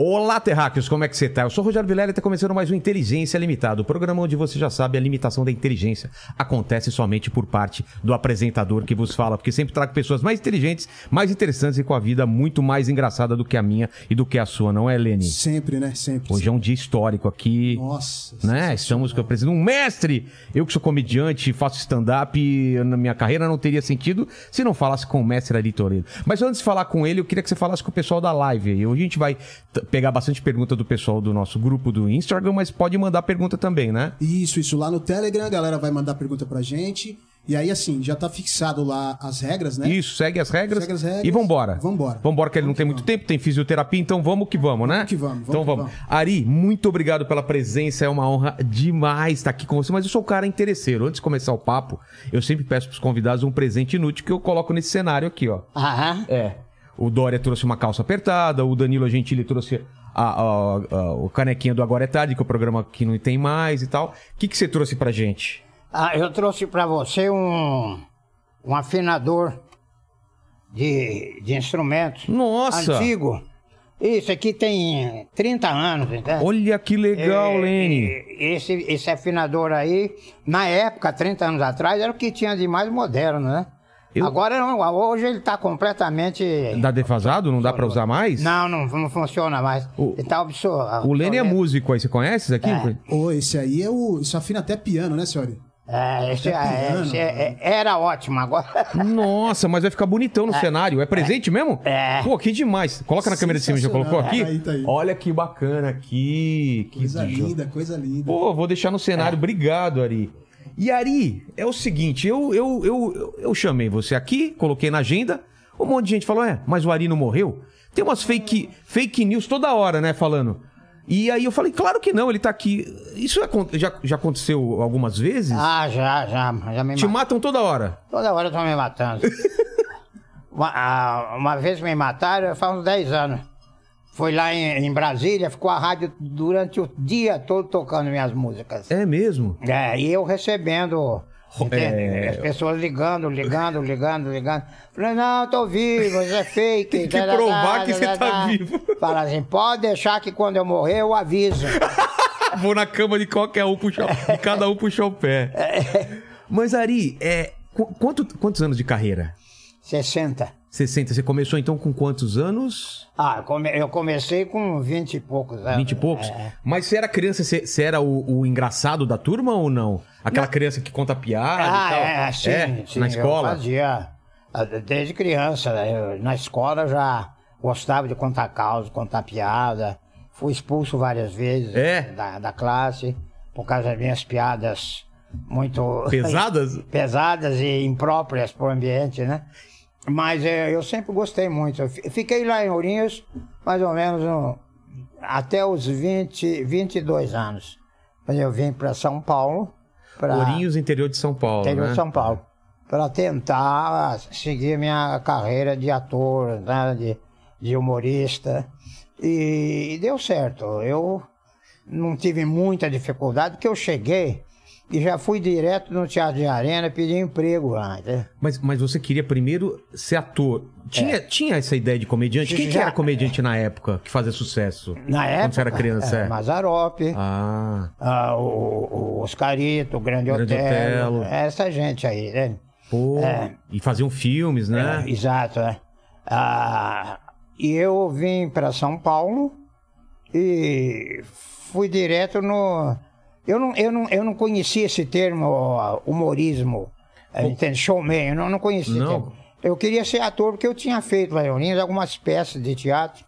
Olá, terráqueos, como é que você tá? Eu sou o Rogério Vilela e está começando mais um Inteligência Limitada, o programa onde você já sabe a limitação da inteligência acontece somente por parte do apresentador que vos fala, porque sempre trago pessoas mais inteligentes, mais interessantes e com a vida muito mais engraçada do que a minha e do que a sua, não é, Lene? Sempre, né? Sempre. Hoje é um dia histórico aqui. Nossa. Né? Estamos com o presidente, um mestre! Eu que sou comediante, faço stand-up, na minha carreira não teria sentido se não falasse com o mestre Ari Toledo. Mas antes de falar com ele, eu queria que você falasse com o pessoal da live. E hoje a gente vai pegar bastante pergunta do pessoal do nosso grupo do Instagram, mas pode mandar pergunta também, né? Isso, isso. Lá no Telegram, a galera vai mandar pergunta pra gente. E aí, assim, já tá fixado lá as regras, né? Isso, segue as regras, Segue as regras. e vambora. Vambora. Vambora, que ele não tem muito tempo, tem fisioterapia, então vamos que vamos, né? que vamos, vamos então que vamos. vamos. Ari, muito obrigado pela presença, é uma honra demais estar aqui com você, mas eu sou um cara interesseiro. Antes de começar o papo, eu sempre peço pros convidados um presente inútil que eu coloco nesse cenário aqui, ó. Aham. É. O Dória trouxe uma calça apertada, o Danilo Gentili trouxe a, a- a- o canequinha do Agora é Tarde, que é o programa que não tem mais e tal. O que, que você trouxe pra gente? Ah, eu trouxe pra você um, um afinador de, de instrumentos. Nossa! Antigo. Isso aqui tem 30 anos, entende? Olha que legal, É, Lene. Esse, esse afinador aí, na época, 30 anos atrás, era o que tinha de mais moderno, né? Eu- Agora não, hoje ele tá completamente. Dá defasado? Não dá pra usar mais? Não, não, não funciona mais. O- ele tá absor- O Lene é músico aí, você conhece isso aqui? É. Ô, esse aí é o. Isso afina até piano, né, senhora? É, esse, é, piano, esse é- é- era ótimo, agora. Nossa, mas vai ficar bonitão no cenário. É presente mesmo? É. Pô, que demais. Coloca na câmera de cima, já colocou aqui? Tá aí, tá aí. Olha que bacana aqui. Que Coisa linda, coisa linda. Pô, vou deixar no cenário. É. Obrigado, Ari. E Ari, é o seguinte, eu, eu, eu, eu, eu chamei você aqui, coloquei na agenda, um monte de gente falou, é, mas o Ari não morreu? Tem umas fake, fake news toda hora, né, falando. E aí eu falei, claro que não, ele tá aqui. Isso já, já aconteceu algumas vezes? Ah, já, já, já me Te matam toda hora. Toda hora estão me matando. uma, ah, uma vez me mataram, faz uns 10 anos. Foi lá em, em Brasília, ficou a rádio durante o dia todo tocando minhas músicas. É mesmo? É, e eu recebendo. É. As pessoas ligando, ligando, ligando, ligando. Falei, não, tô vivo, isso é fake. Tem que provar que você tá vivo. Fala assim, pode deixar que quando eu morrer eu aviso. Vou na cama de qualquer um puxar, de cada um puxar o pé. Mas Ari, é, qu- quanto, quantos anos de carreira? 60. 60. Você começou então com quantos anos? Ah, eu come- eu comecei com 20 e poucos anos. 20 e poucos? É. Mas você era criança, você, você era o, o engraçado da turma ou não? Aquela criança que conta piada Ah, e tal? é, sim, É? sim, Na Eu escola? fazia ah, desde criança. né? Eu, na escola eu já gostava de contar causa, contar piada. Fui expulso várias vezes É? da, da classe por causa das minhas piadas muito Pesadas? pesadas e impróprias para o ambiente, né? Mas eh, eu sempre gostei muito. Eu fi- fiquei lá em Ourinhos mais ou menos um- até os 20, 22 anos. Mas eu vim para São Paulo. pra- Ourinhos, interior de São Paulo, interior né? de São Paulo, para tentar seguir minha carreira de ator, né, de, de humorista. E, e deu certo. Eu não tive muita dificuldade, porque eu cheguei e já fui direto no Teatro de Arena pedir emprego lá. né? Mas, mas você queria primeiro ser ator. Tinha, tinha essa ideia de comediante? Quem que Já- era comediante na época que fazia sucesso? Na época. Quando você era criança, é, é. Mazarope, Ah, ah, o, o Oscarito, o Grande, Grande Otelo, Otelo. essa gente aí, né? pô. É. E faziam filmes, né? É, exato, né? Ah, e eu vim para São Paulo e fui direto no. Eu não, eu não, eu não conhecia esse termo humorismo, eh, entende? Showman, eu não, não conhecia esse Não. termo. Eu queria ser ator porque eu tinha feito, Vaiolinhas, algumas peças de teatro,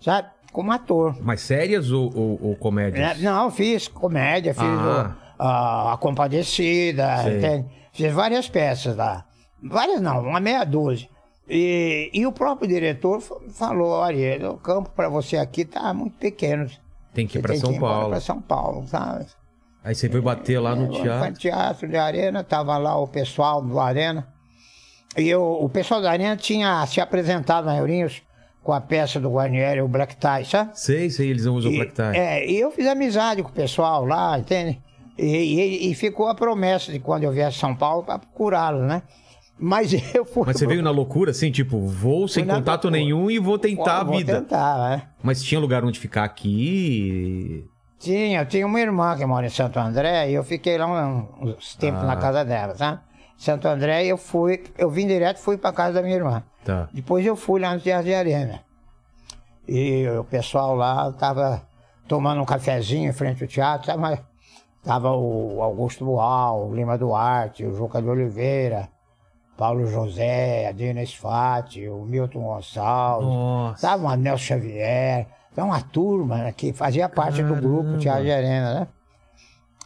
sabe? Como ator. Mas sérias ou, ou, ou comédias? É, Não, fiz comédia, fiz Ah. o- a, a Compadecida, Sei. entende? fiz várias peças lá. Várias não, uma meia dúzia. E, e o próprio diretor fa- falou, olha, o campo para você aqui tá muito pequeno. Tem que ir tem São Paulo. pra São Paulo, sabe? Aí você foi bater lá no teatro. teatro de Arena, tava lá o pessoal do Arena. E eu, o pessoal da Arena tinha se apresentado na Eurinhos com a peça do Guarnieri, o Black Tie, sabe? Sei, sei, eles usam o E- Black Tie. É, e eu fiz amizade com o pessoal lá, entende? E, e- e ficou a promessa de quando eu viesse a São Paulo para procurá-lo, né? Mas eu fui. Mas você veio na loucura, assim, tipo, vou sem contato loucura. nenhum e vou tentar Vou a vida. tentar, né? Mas tinha lugar onde ficar aqui? Tinha, eu tinha uma irmã que mora em Santo André e eu fiquei lá um- uns tempos Ah. na casa dela, sabe? Santo André eu fui, eu vim direto fui para casa da minha irmã. Tá. Depois eu fui lá no Teatro de Arena. E o pessoal lá tava tomando um cafezinho em frente ao teatro, tava, tava o Augusto Boal, o Lima Duarte, o Juca de Oliveira, Paulo José, a Dina Sfati, o Milton Gonçalves, Nossa. tava o Anel Xavier, então uma turma que fazia parte do grupo Caramba. De Arena, né?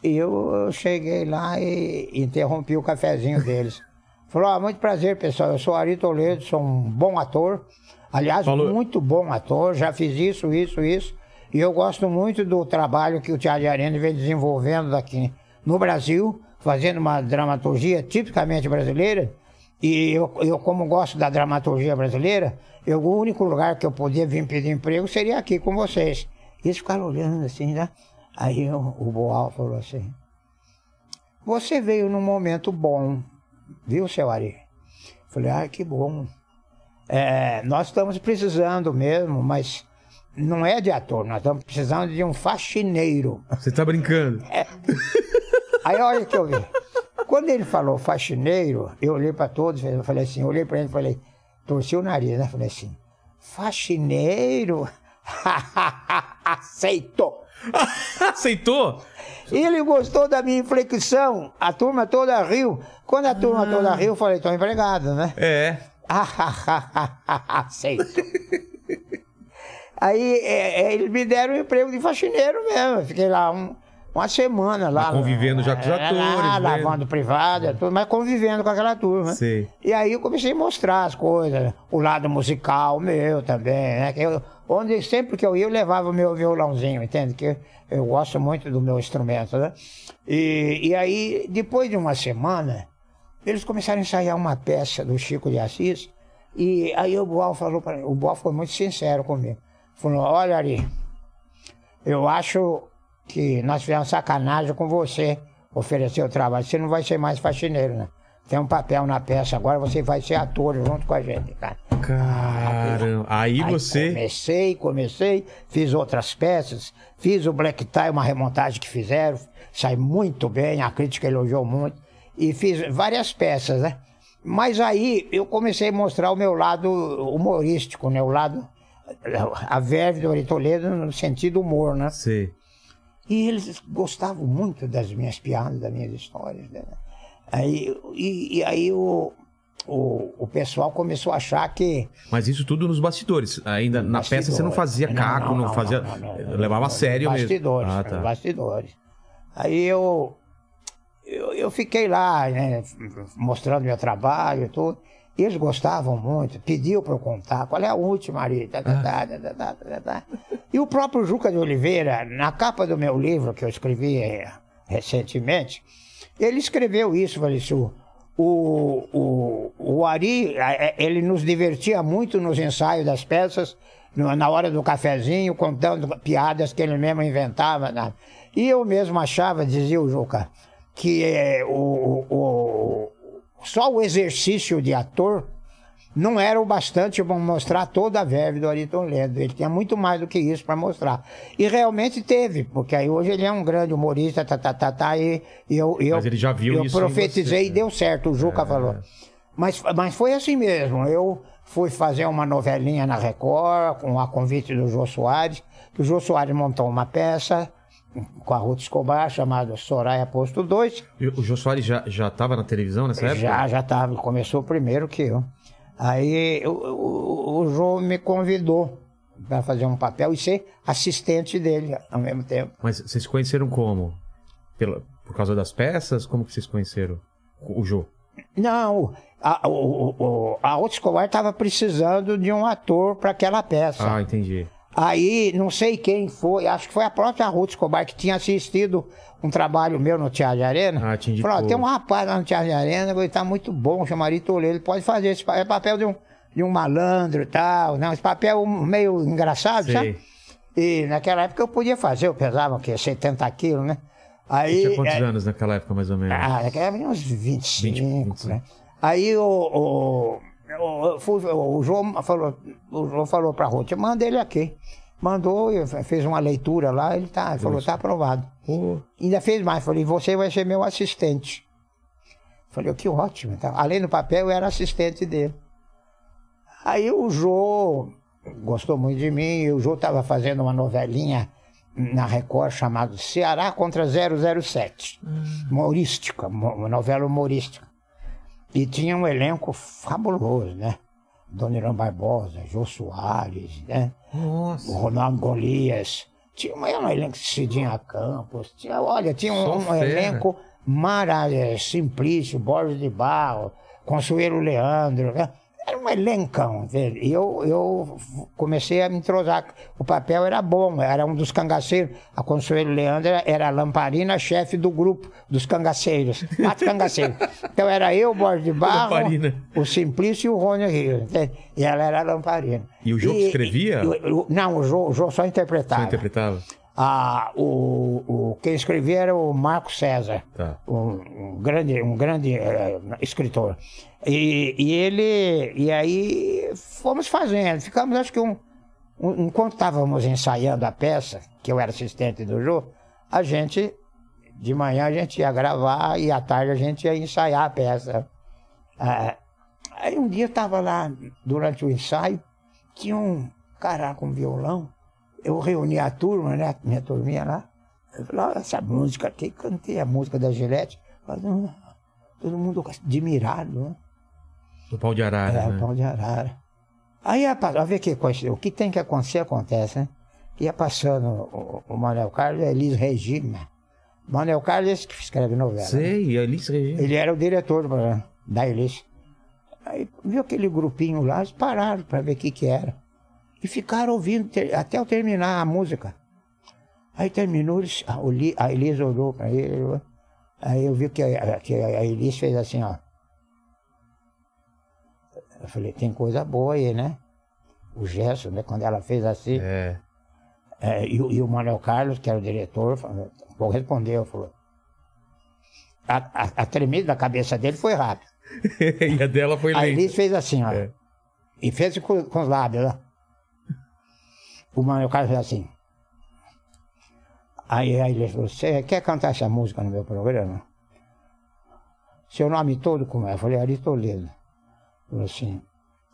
E eu, eu cheguei lá e interrompi o cafezinho deles. Falou, ah, muito prazer, pessoal. Eu sou Ari Toledo, sou um bom ator. Aliás, Falou- muito bom ator. Já fiz isso, isso, isso. E eu gosto muito do trabalho que o Teatro de Arena vem desenvolvendo aqui no Brasil, fazendo uma dramaturgia tipicamente brasileira. E eu, eu como gosto da dramaturgia brasileira, eu, o único lugar que eu podia vir pedir emprego seria aqui com vocês. E eles ficaram olhando assim, né? Aí o, o Boal falou assim, você veio num momento bom, viu, seu Ari? Falei, ah, que bom. É, nós estamos precisando mesmo, mas não é de ator, nós estamos precisando de um faxineiro. Você tá brincando? Aí olha que eu vi. Quando ele falou faxineiro, eu olhei para todos, eu falei assim, eu olhei para ele e falei, torci o nariz, né? Falei assim, faxineiro? Aceitou. Aceitou? Ele gostou da minha inflexão, a turma toda riu. Quando a turma toda riu, eu falei, tô empregado, né? É. Aceito. Aí é, é, eles me deram um emprego de faxineiro mesmo. Eu fiquei lá um- uma semana lá. Mas convivendo já com os É, atores, Lá, né? lavando privada, tudo, mas convivendo com aquela turma. Sei. E aí eu comecei a mostrar as coisas, o lado musical meu também, né? Que eu, onde sempre que eu ia, eu levava o meu violãozinho, entende? Que eu gosto muito do meu instrumento, né? E, e aí, depois de uma semana, eles começaram a ensaiar uma peça do Chico de Assis, e aí o Boal falou para mim, o Boal foi muito sincero comigo. Falou, olha Ari, eu acho que nós fizemos sacanagem com você, oferecer o trabalho. Você não vai ser mais faxineiro, né? Tem um papel na peça agora, você vai ser ator junto com a gente, cara. Caramba. Aí Aí você. Comecei, comecei, fiz outras peças, fiz o Black Tie, uma remontagem que fizeram, sai muito bem, a crítica elogiou muito, e fiz várias peças, né? Mas aí eu comecei a mostrar o meu lado humorístico, né? O lado, a verve do Ari Toledo no sentido humor, né? Sei. E eles gostavam muito das minhas piadas, das minhas histórias. Né? Aí, e, e aí o, o, o pessoal começou a achar que Mas isso tudo nos bastidores. Ainda na peça você não fazia caco, não, fazia. levava a sério mesmo. bastidores, Ah, tá. bastidores. Aí eu, eu, eu fiquei lá, né, mostrando meu trabalho e tudo. Eles gostavam muito, pediu para eu contar qual é a última ali. tá, tá, tá, tá, tá, tá, tá. E o próprio Juca de Oliveira, na capa do meu livro que eu escrevi eh, recentemente, ele escreveu isso, Valício. O, o, o Ari, ele nos divertia muito nos ensaios das peças, na hora do cafezinho, contando piadas que ele mesmo inventava. né? E eu mesmo achava, dizia o Juca, que eh, o, o, só o exercício de ator não era o bastante para mostrar toda a verve do Ayrton Ledo. Ele tinha muito mais do que isso para mostrar. E realmente teve, porque aí hoje ele é um grande humorista, tá, tá, tá, tá, e, eu, eu, Mas ele já viu eu isso profetizei você, e deu certo, o Juca falou. Mas, mas foi assim mesmo. Eu fui fazer uma novelinha na Record, com a convite do Jô Soares, que o Jô Soares montou uma peça com a Ruth Escobar, chamada Soraya Posto 2. E O Jô Soares já, já tava na televisão nessa época? Já, já estava. Começou primeiro que eu. Aí o, o, o João me convidou para fazer um papel e ser assistente dele ao mesmo tempo. Mas vocês se conheceram como? Pela, por causa das peças? Como que vocês conheceram o Jô? Não, a, o, o, a Otto Escobar estava precisando de um ator para aquela peça. Ah, entendi. Aí, não sei quem foi, acho que foi a própria Ruth Escobar que tinha assistido um trabalho meu no Teatro de Arena. Ah, te indicou. Falou, tem um rapaz lá no Teatro de Arena, ele tá muito bom, chama Ari Toledo, ele pode fazer esse papel, é papel de um, de um malandro e tal, não, esse papel meio engraçado, Sei. sabe? E naquela época eu podia fazer, eu pesava o quê? 70 quilos, né? Aí, Tinha quantos é, anos naquela época, mais ou menos? ah, naquela época uns 25, 25. né? Aí o, o, o, o João falou, o João falou pra Ruth, manda ele aqui. Mandou, fez uma leitura lá, ele tá, falou, tá aprovado. Pô, Ainda fez mais, falei, você vai ser meu assistente. Falei, que ótimo. Tá? Além do papel, eu era assistente dele. Aí o Jô gostou muito de mim, e o Jô estava fazendo uma novelinha na Record chamada Ceará contra 007. Humorística, mo- uma novela humorística. E tinha um elenco fabuloso, né? Dona Irã Barbosa, Jô Soares, né? o nossa. Ronaldo Golias. Tinha um, um elenco de Cidinha Campos. Tinha, olha, tinha um, um elenco maravilhoso. Simplício, Borges de Barro, Consuelo Leandro. né? Era um elencão. E eu, eu comecei a me entrosar. O papel era bom, era um dos cangaceiros. A Consuelo Leandro era- era a lamparina, chefe do grupo dos cangaceiros. Quatro cangaceiros. Então era eu, Borges de Barro, Lamparina. o Simplício e o Rony Rio. entende? E ela era a lamparina. E o Jô que escrevia? e- o- não, o Jô, o Jô só interpretava. Você interpretava? Ah, o, o, quem escrevia era o Marco César, Tá. um, um grande, um grande eh, escritor. E, e ele. E aí fomos fazendo. Ficamos, acho que um. um- enquanto estávamos ensaiando a peça, que eu era assistente do Jô, a gente. De manhã a gente ia gravar e à tarde a gente ia ensaiar a peça. Ah, aí um dia eu estava lá durante o ensaio, tinha um cara com violão. Eu reuni a turma, né? Minha turminha lá. Eu falei, olha essa música aqui, cantei a música da Gillette. Falei, "Ah", Todo mundo admirado, né? Do pau de arara, É, né? pão de arara. Aí passando, ver que o que tem que acontecer, acontece, né? Ia passando o, o Manuel Carlos e a Elis Regina. Manuel Carlos é esse que escreve novela. né? Sei, Alice Regina. Ele era o diretor da Elis. Aí viu aquele grupinho lá, eles pararam para ver o que que era. E ficaram ouvindo até eu terminar a música. Aí terminou, eles, a, Oli- a Elis olhou para ele. Aí eu vi que a, que a Elis fez assim, ó. Eu falei, tem coisa boa aí, né? O gesto, né? Quando ela fez assim. É. É, e, o- e o Manuel Carlos, que era o diretor, falou- respondeu, falou. A, a, a tremida da cabeça dele foi rápido. e a dela foi A lenta. Elis fez assim, ó. É. E fez com, com os lábios, ó. O Manuel Carlos fez assim. Aí a Elis falou, você quer cantar essa música no meu programa? Seu nome todo como é? Eu falei, Ari Toledo. Falou assim,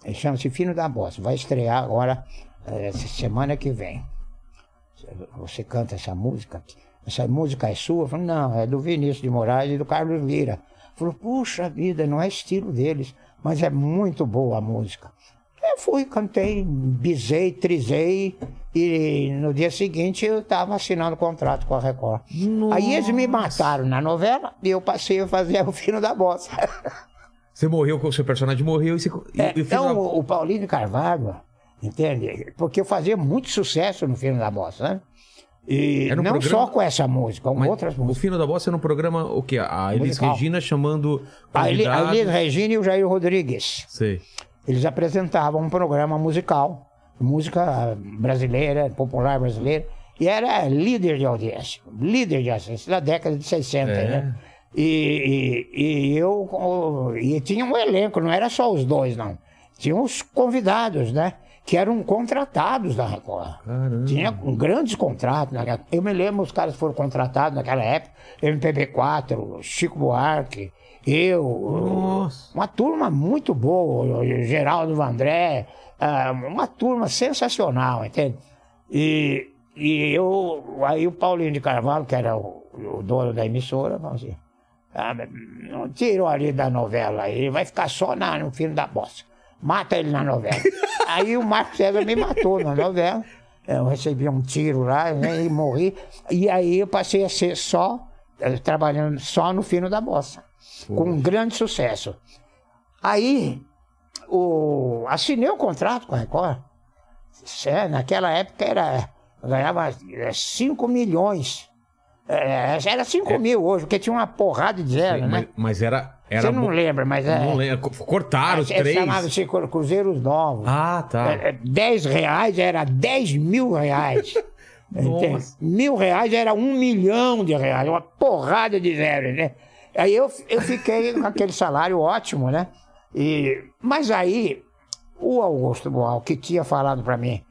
ele chama-se Fino da Bossa, vai estrear agora, eh, essa semana que vem. Você canta essa música? Essa música é sua? Eu falei, não, é do Vinícius de Moraes e do Carlos Lira. Falou, puxa vida, não é estilo deles, mas é muito boa a música. Eu fui, cantei, bisei, trisei, e no dia seguinte eu estava assinando contrato com a Record. Aí eles me mataram na novela e eu passei a fazer o fino da bossa. Você morreu, o seu personagem morreu e você. É, então, uma- o, o Paulinho Carvalho, entende? Porque eu fazia muito sucesso no Fino da Bossa, né? E um não programa- só com essa música, com Mas outras o músicas. Fino da Bossa era um programa, o quê? A Elis Musical. Regina chamando A Eli- a. Elis Regina e o Jair Rodrigues. Sei. Eles apresentavam um programa musical, música brasileira, popular brasileira, e era líder de audiência, líder de audiência, da década de 60, É. né? E, e, e eu, e tinha um elenco, não era só os dois, não. Tinha os convidados, né? Que eram contratados da Record. Caramba. Tinha grandes contratos. Eu me lembro, os caras foram contratados naquela época, MPB4, Chico Buarque, eu, Nossa. uma turma muito boa, Geraldo Vandré, ah, uma turma sensacional, entende? E, e eu, aí o Paulinho de Carvalho, que era o, o dono da emissora, falou assim, ah, não ali da novela, ele vai ficar só na, no filme da bossa. Mata ele na novela. aí o Marco César me matou na novela. Eu recebi um tiro lá né, e morri. E aí eu passei a ser só, eh, trabalhando só no fino da bossa. Com um grande sucesso. Aí, o, assinei o contrato com a Record. É, naquela época era. Ganhava 5 milhões. É, era 5 mil hoje, porque tinha uma porrada de zero, mas, né? mas era. era Você não bo- lembra, mas é. Não lembro. Cortaram os é, três. Chamava-se Cru- Cruzeiros Novos. Ah, tá. É, é, 10 reais era 10 mil reais. Mil reais era um milhão de reais, uma porrada de zero, né? Aí eu, eu fiquei com aquele salário ótimo, né? E, mas aí, o Augusto Boal, que tinha falado para mim,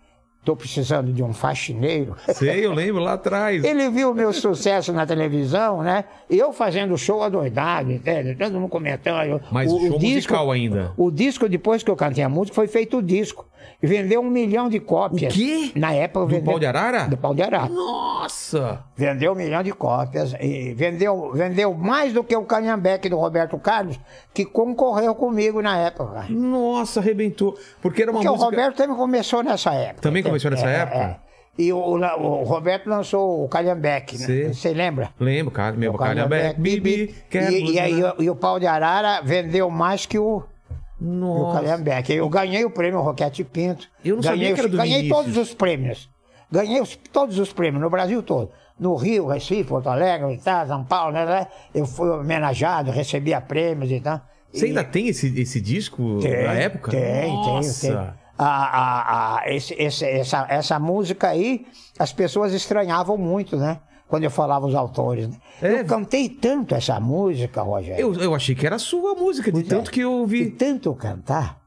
tô precisando de um faxineiro, Sei, eu lembro lá atrás. ele viu o meu sucesso na televisão, né? Eu fazendo show adoidado, entende? Todo mundo comentando. Mas show musical ainda. O disco, depois que eu cantei a música, foi feito o disco. Vendeu um milhão de cópias. O quê? Na época Do vendeu. Pau de Arara? Do pau de arara. Nossa! Vendeu um milhão de cópias. E vendeu, vendeu mais do que o Canhambeque do Roberto Carlos, que concorreu comigo na época. Nossa, arrebentou. Porque era uma Porque música. o Roberto também começou nessa época. Também começou nessa É, época? é. E o, o Roberto lançou o Calhambeque, né? Você lembra? Lembro, cara. Meu Calhambeque, Bibi, quero E, e aí, e o pau de arara vendeu mais que o, o. Calhambeque. Eu ganhei o prêmio Roquete Pinto. Eu não ganhei, sabia que era do Ganhei Vinícius. todos os prêmios. Ganhei os- todos os prêmios no Brasil todo. No Rio, Recife, Porto Alegre, tal, São Paulo, né, né? Eu fui homenageado, recebia prêmios e tal. Você E- ainda tem esse, esse disco tem, da época? Tem, Nossa. tem, tem. A, a, a, esse, esse- essa, essa música aí, as pessoas estranhavam muito, né? Quando eu falava os autores. Né? É. Eu cantei tanto essa música, Rogério. Eu, eu achei que era sua música, de é. tanto que eu De ouvi. tanto cantar,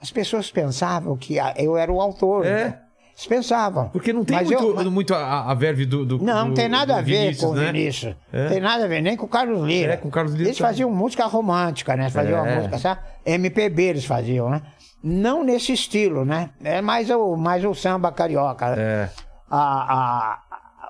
as pessoas pensavam que eu era o autor. É. né? Eles pensavam. Porque não tem Mas muito, eu- mas- muito a, a verve do, do Não, não tem nada a ver Vinícius, com né? o Vinícius. É. Tem nada a ver, nem com o Carlos Lira. É, com o Carlos Lira Eles faziam música romântica, né? Faziam É. uma música, sabe? MPB eles faziam, né? Não nesse estilo, né? É mais o, mais o samba carioca. É. A, a-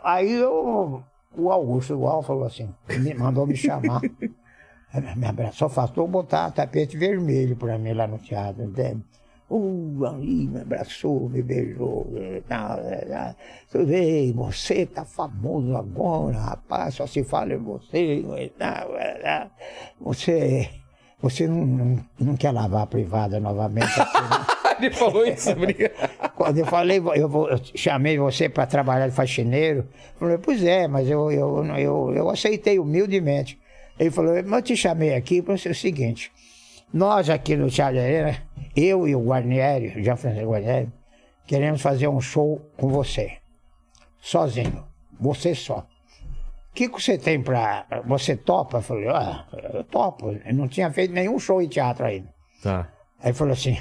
aí eu, o Augusto igual falou assim, me mandou me chamar. me abraçou, faltou botar tapete vermelho pra mim lá no teatro. entende? Uh, aí me abraçou, me beijou. e tal, e tal. Tudo bem, você tá famoso agora, rapaz, só se fala em você. tal, tal. Você, você não, não, não quer lavar a privada novamente né? Ele falou isso, obrigado. Quando eu falei, eu, vou- eu chamei você para trabalhar de faxineiro, eu falei, pois é, mas eu, eu, eu, eu aceitei humildemente. Ele falou, mas eu te chamei aqui para ser o seguinte, nós aqui no Teatro Arena, eu e o Guarnieri, o Jean Francisco Guarnieri, queremos fazer um show com você, sozinho, você só. O que, que você tem para... Você topa? Eu falei, ah, eu topo. Eu não tinha feito nenhum show em teatro ainda. Tá. Aí falou assim: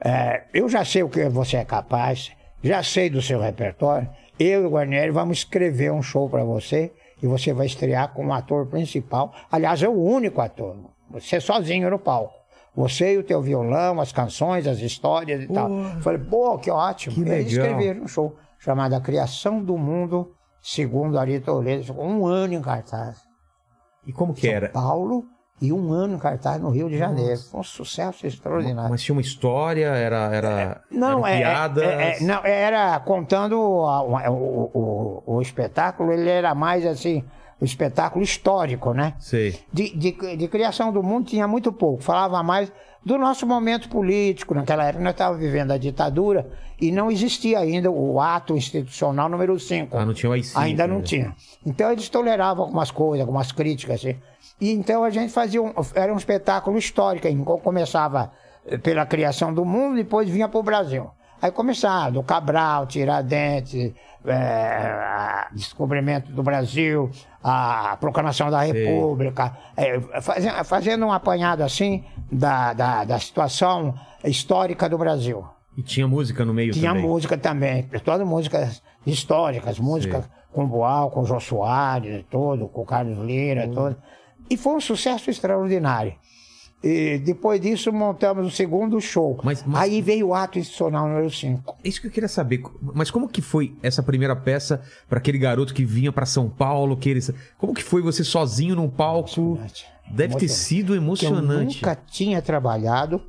é, eu já sei o que você é capaz, já sei do seu repertório. Eu e o Guarnieri vamos escrever um show para você e você vai estrear como ator principal. Aliás, é o único ator. Você sozinho no palco. Você e o teu violão, as canções, as histórias e tal. Eu Falei, pô, que ótimo. Que e aí legal. escreveram um show chamado A Criação do Mundo, segundo Ari Toledo. Ficou um ano em cartaz. E como que era? Paulo e um ano em cartaz no Rio de Janeiro. Foi um sucesso extraordinário. Mas tinha uma história, era, era, Não, eram é, piadas. é- é- não, era contando a- o, o- o- espetáculo, ele era mais assim, o espetáculo histórico, né? Sei. De, de- de criação do mundo tinha muito pouco, falava mais do nosso momento político. Naquela época nós estávamos vivendo a ditadura e não existia ainda o ato institucional número 5. Ah, não tinha o AI-5, Ainda não né? tinha. Então eles toleravam algumas coisas, algumas críticas. Assim. E então a gente fazia um, era um espetáculo histórico. hein? Começava eh, pela criação do mundo, depois vinha para o Brasil. Aí começava do Cabral, Tiradentes, a descobrimento do Brasil, a proclamação da República, eh, fazendo, fazendo um apanhado assim da, da, da situação histórica do Brasil. E tinha música no meio Tinha também. música também, todas músicas históricas, música com Boal, com Jô Soares, tudo, com Carlos Lira, Hum. tudo. E foi um sucesso extraordinário. E depois disso montamos o segundo show. Mas- mas- Aí veio o ato institucional número 5. Isso que eu queria saber. Mas como que foi essa primeira peça para aquele garoto que vinha para São Paulo? Que ele... Como que foi você sozinho num palco? Deve ter sido Eu emocionante. nunca tinha trabalhado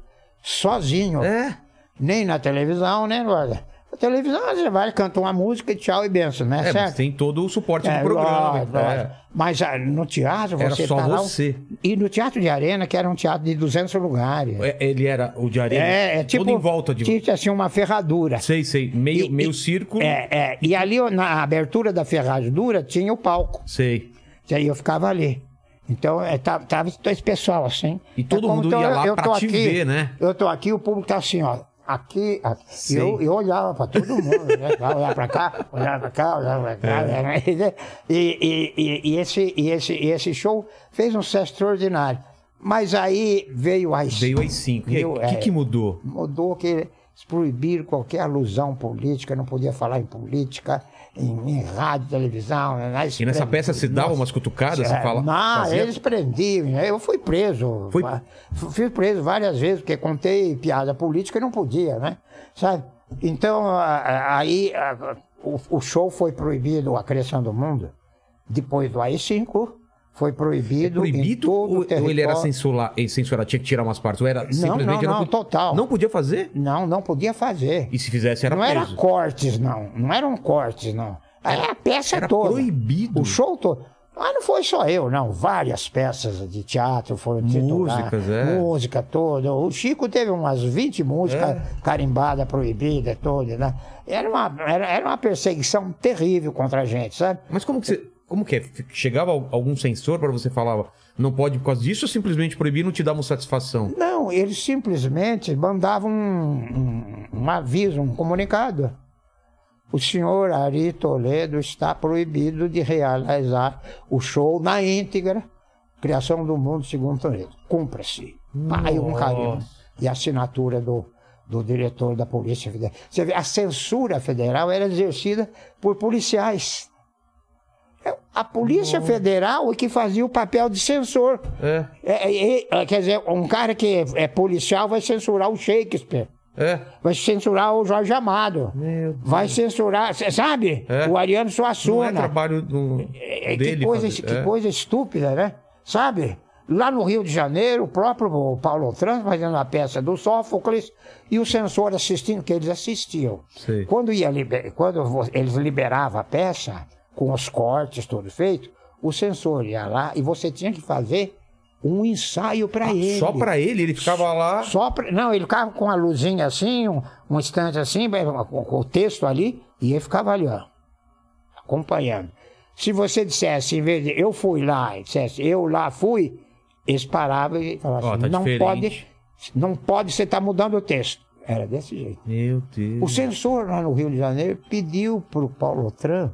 sozinho. É? Nem na televisão, nem nada. A televisão, você vai, canta uma música e tchau e benção, né? É, mas certo? tem todo o suporte É, do programa. lógico, é. Mas ah, no teatro Era você só tá lá- você. E no Teatro de Arena, que era um teatro de 200 lugares. É, Ele era o de areia, É, é tipo. todo em volta de... Tinha assim uma ferradura. Sei, sei. Meio, E- meio e- círculo. É, é. E ali na abertura da ferradura tinha o palco. Sei. E aí eu ficava ali. Então, é, tá- tava esse pessoal assim. E todo É mundo ia eu- lá eu pra tô te aqui, ver, né? Eu tô aqui, o público tá assim, ó. Aqui, aqui. Eu, eu olhava pra todo mundo, né? Olhava pra cá, olhava pra cá, olhava pra cá. É. né? E, e, e, e esse, e, esse, e esse show fez um sucesso extraordinário. Mas aí veio as. Veio às cinco. O que, é, que mudou? Mudou que eles proibiram qualquer alusão política, não podia falar em política, em, em rádio, televisão. né? E nessa peça se dava umas cutucadas? Você É, fala, não, fazia- eles prendiam. né? Eu fui preso. Foi- Fui preso várias vezes, porque contei piada política e não podia, né? Sabe? Então, aí o, o show foi proibido, a Criação do Mundo, depois do AI-5, foi proibido, É proibido ou, ou ele era censurado, censurado, tinha que tirar umas partes? Ou era simplesmente... não, pod- total. Não podia fazer? Não, não podia fazer. E se fizesse era não preso? era cortes, não. Não eram cortes, não. Era a peça Era toda. proibido. O show todo. Mas não foi só eu, não. Várias peças de teatro foram Músicas, é. Música toda. O Chico teve umas 20 músicas É. carimbadas, proibidas, todas. Né? Era, uma, era, era uma perseguição terrível contra a gente, sabe? Mas como que você... Como que é? Chegava al- algum censor para você falar não pode por causa disso ou simplesmente proibir não te davam satisfação? Não, eles simplesmente mandavam um, um, um aviso, um comunicado. O senhor Ari Toledo está proibido de realizar o show na íntegra, Criação do Mundo segundo Toledo. Cumpra-se. Pai, um carinho. E a assinatura do, do diretor da Polícia Federal. Você vê, a censura federal era exercida por policiais. A Polícia Federal é que fazia o papel de censor. É, É, é, é, quer dizer, um cara que é, é policial vai censurar o Shakespeare, é. vai censurar o Jorge Amado, vai censurar, sabe? É. O Ariano Não Suassuna. é trabalho do, É, dele que, coisa, que é. coisa estúpida, né? Sabe? Lá no Rio de Janeiro, o próprio Paulo Trans fazendo a peça do Sófocles e o censor assistindo, que eles assistiam. Sei. Quando, ia, quando eles liberavam a peça, com os cortes tudo feito, o censor ia lá e você tinha que fazer um ensaio para ele. Ah, Só pra ele, ele ficava lá. Só pra- não, ele ficava com a luzinha assim, um, um instante assim, com, o texto ali, e ele ficava ali, ó, acompanhando. Se você dissesse, em vez de eu fui lá, dissesse eu lá fui, eles paravam e falavam assim, tá não diferente. pode, não pode, você estar mudando o texto. Era desse jeito. Meu Deus. O censor lá no Rio de Janeiro pediu para o Paulo Tran,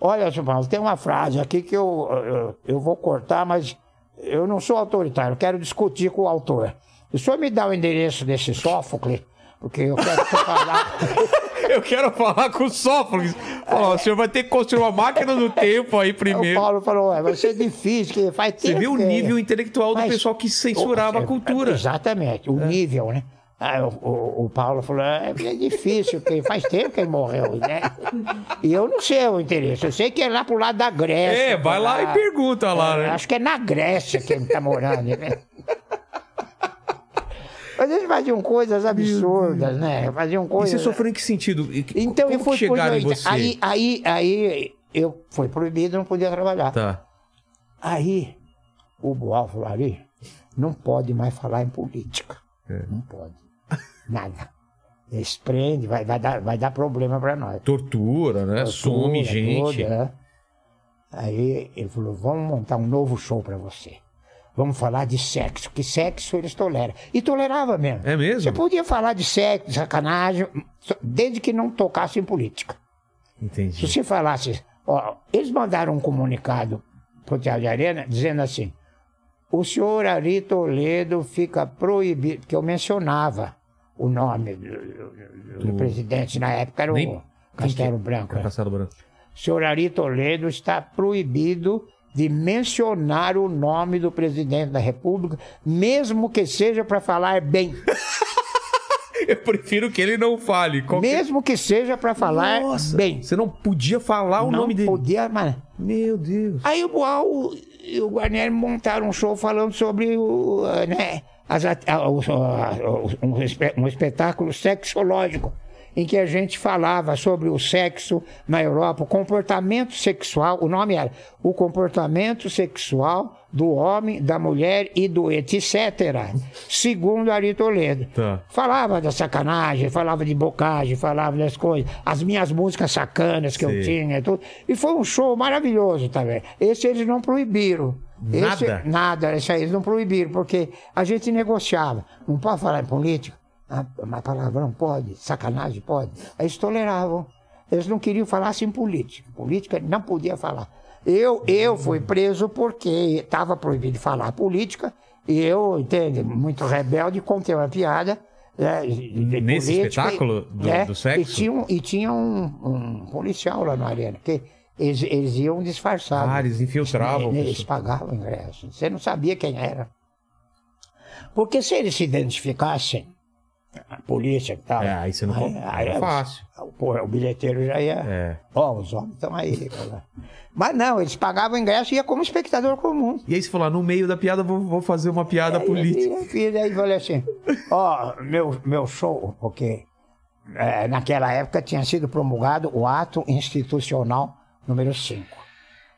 olha, Paulo, tem uma frase aqui que eu, eu, eu vou cortar, mas eu não sou autoritário, eu quero discutir com o autor. O senhor me dá o endereço desse Sófocles, porque eu quero que você falar. Eu quero falar com o Sófocles. Falou, o senhor vai ter que construir uma máquina do tempo aí o primeiro. Paulo falou, "Ué, vai ser difícil, que faz Você tempo viu o que- nível intelectual do Mas- pessoal que censurava a É, cultura. Exatamente, o nível, né? Aí o, o- o Paulo falou, é, é difícil, porque faz tempo que ele morreu, né? E eu não sei o interesse, eu sei que é lá pro lado da Grécia. É, vai lá e pergunta lá, É, né? Acho que é na Grécia que ele tá morando, né? Mas eles faziam coisas absurdas, né? Faziam E coisas... você sofreu em que sentido? E que- Então como eu fui que chegaram em proibido. você? Aí, aí, aí eu fui proibido, não podia trabalhar. Tá. Aí o Boal falou, Ari, não pode mais falar em política. É. Não pode. Nada. Eles prendem, vai, vai, dar, vai dar problema pra nós. Tortura, né? Some Tortura, gente. tudo, né? Aí ele falou, vamos montar um novo show pra você. Vamos falar de sexo, que sexo eles toleram. E tolerava mesmo. É mesmo? Você podia falar de sexo, de sacanagem, desde que não tocasse em política. Se Entendi. você falasse, ó, eles mandaram um comunicado pro Teatro de Arena dizendo assim: o senhor Ari Toledo fica proibido, porque eu mencionava o nome do, do- do presidente na época, era Nem- o Castelo Branco. né? Castelo Branco. Senhor Ari Toledo está proibido de mencionar o nome do presidente da República, mesmo que seja para falar bem. Eu prefiro que ele não fale. Qualquer... Mesmo que seja para falar Nossa, bem. Você não podia falar o não nome dele. podia, mas Meu Deus. Aí o Boal e o Guarnieri montaram um show falando sobre o, né, as a- a- um, um espetáculo sexológico. em que a gente falava sobre o sexo na Europa, o comportamento sexual, o nome era o comportamento sexual do homem, da mulher e do etc. Segundo Ari Toledo. Tá. Falava da sacanagem, falava de bocagem, falava das coisas, as minhas músicas sacanas que eu Sim. tinha, e tudo. E foi um show maravilhoso também. Esse eles não proibiram. Esse- Nada? nada, isso aí eles não proibiram, porque a gente negociava. Não pode falar em política, ah, mas palavrão pode, sacanagem pode. Aí eles toleravam. Eles não queriam falar assim em política. Política não podia falar. Eu, eu fui preso porque estava proibido de falar política, e eu, entende, muito rebelde, contei uma piada. né, Nesse política, espetáculo do- é, do sexo? E tinha, um, e tinha um, um policial lá na arena, que eles, eles iam disfarçados. Ah, eles infiltravam. Eles pessoal. pagavam o ingresso. Você não sabia quem era. Porque se eles se identificassem, a polícia e tal. É, aí você não- era fácil. Pô, o bilheteiro já ia. É. Ó, os homens estão aí. Mas não, eles pagavam o ingresso e ia como espectador comum. E aí você falou, ah, no meio da piada vou, vou fazer uma piada Aí política. eu fiz, aí falei assim, ó, meu, meu show, porque é, naquela época tinha sido promulgado o ato institucional número 5. Pra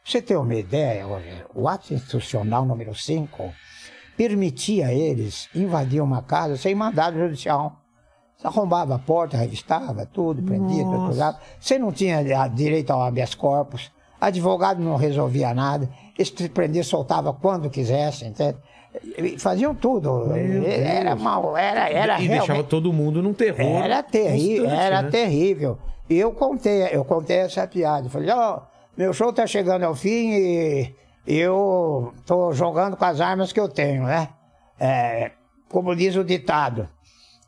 você ter uma ideia, Rogério, o ato institucional número 5 permitia a eles invadir uma casa sem mandado judicial. Você arrombava a porta, revistava tudo, prendia, Nossa. torturava. Você não tinha a- direito ao habeas corpus. Advogado não resolvia nada. Eles te prendiam, soltava quando quisesse, entende? Faziam tudo. Era mal, era, era e deixava realmente... todo mundo num terror. Era terrível, era né? terrível. E eu contei, eu contei essa piada. Eu Falei, ó, meu show tá chegando ao fim e eu tô jogando com as armas que eu tenho, né? É, como diz o ditado.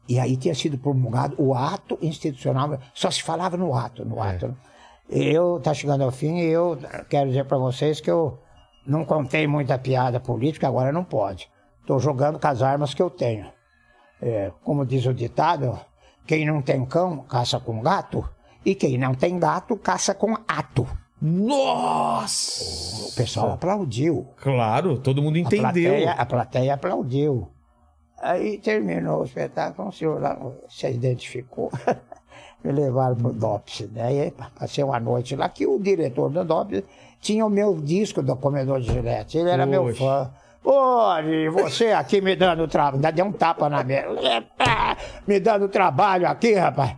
E aí tinha sido promulgado o ato institucional, só se falava no ato, no ato. né? Eu tá chegando ao fim e eu quero dizer para vocês que eu não contei muita piada política, agora não pode. Tô jogando com as armas que eu tenho. É, como diz o ditado, quem não tem cão, caça com gato, e quem não tem gato, caça com ato. Nossa! O pessoal aplaudiu. Claro, todo mundo A entendeu. plateia, a plateia aplaudiu. Aí terminou o espetáculo, o senhor lá se identificou. Me levaram pro DOPS. Daí passei uma noite lá, que o diretor do DOPS tinha o meu disco do Comedor de Gillette. Ele era meu Poxa. fã. E você aqui me dando trabalho. Ainda deu um tapa na. Epa, Me dando trabalho aqui, rapaz.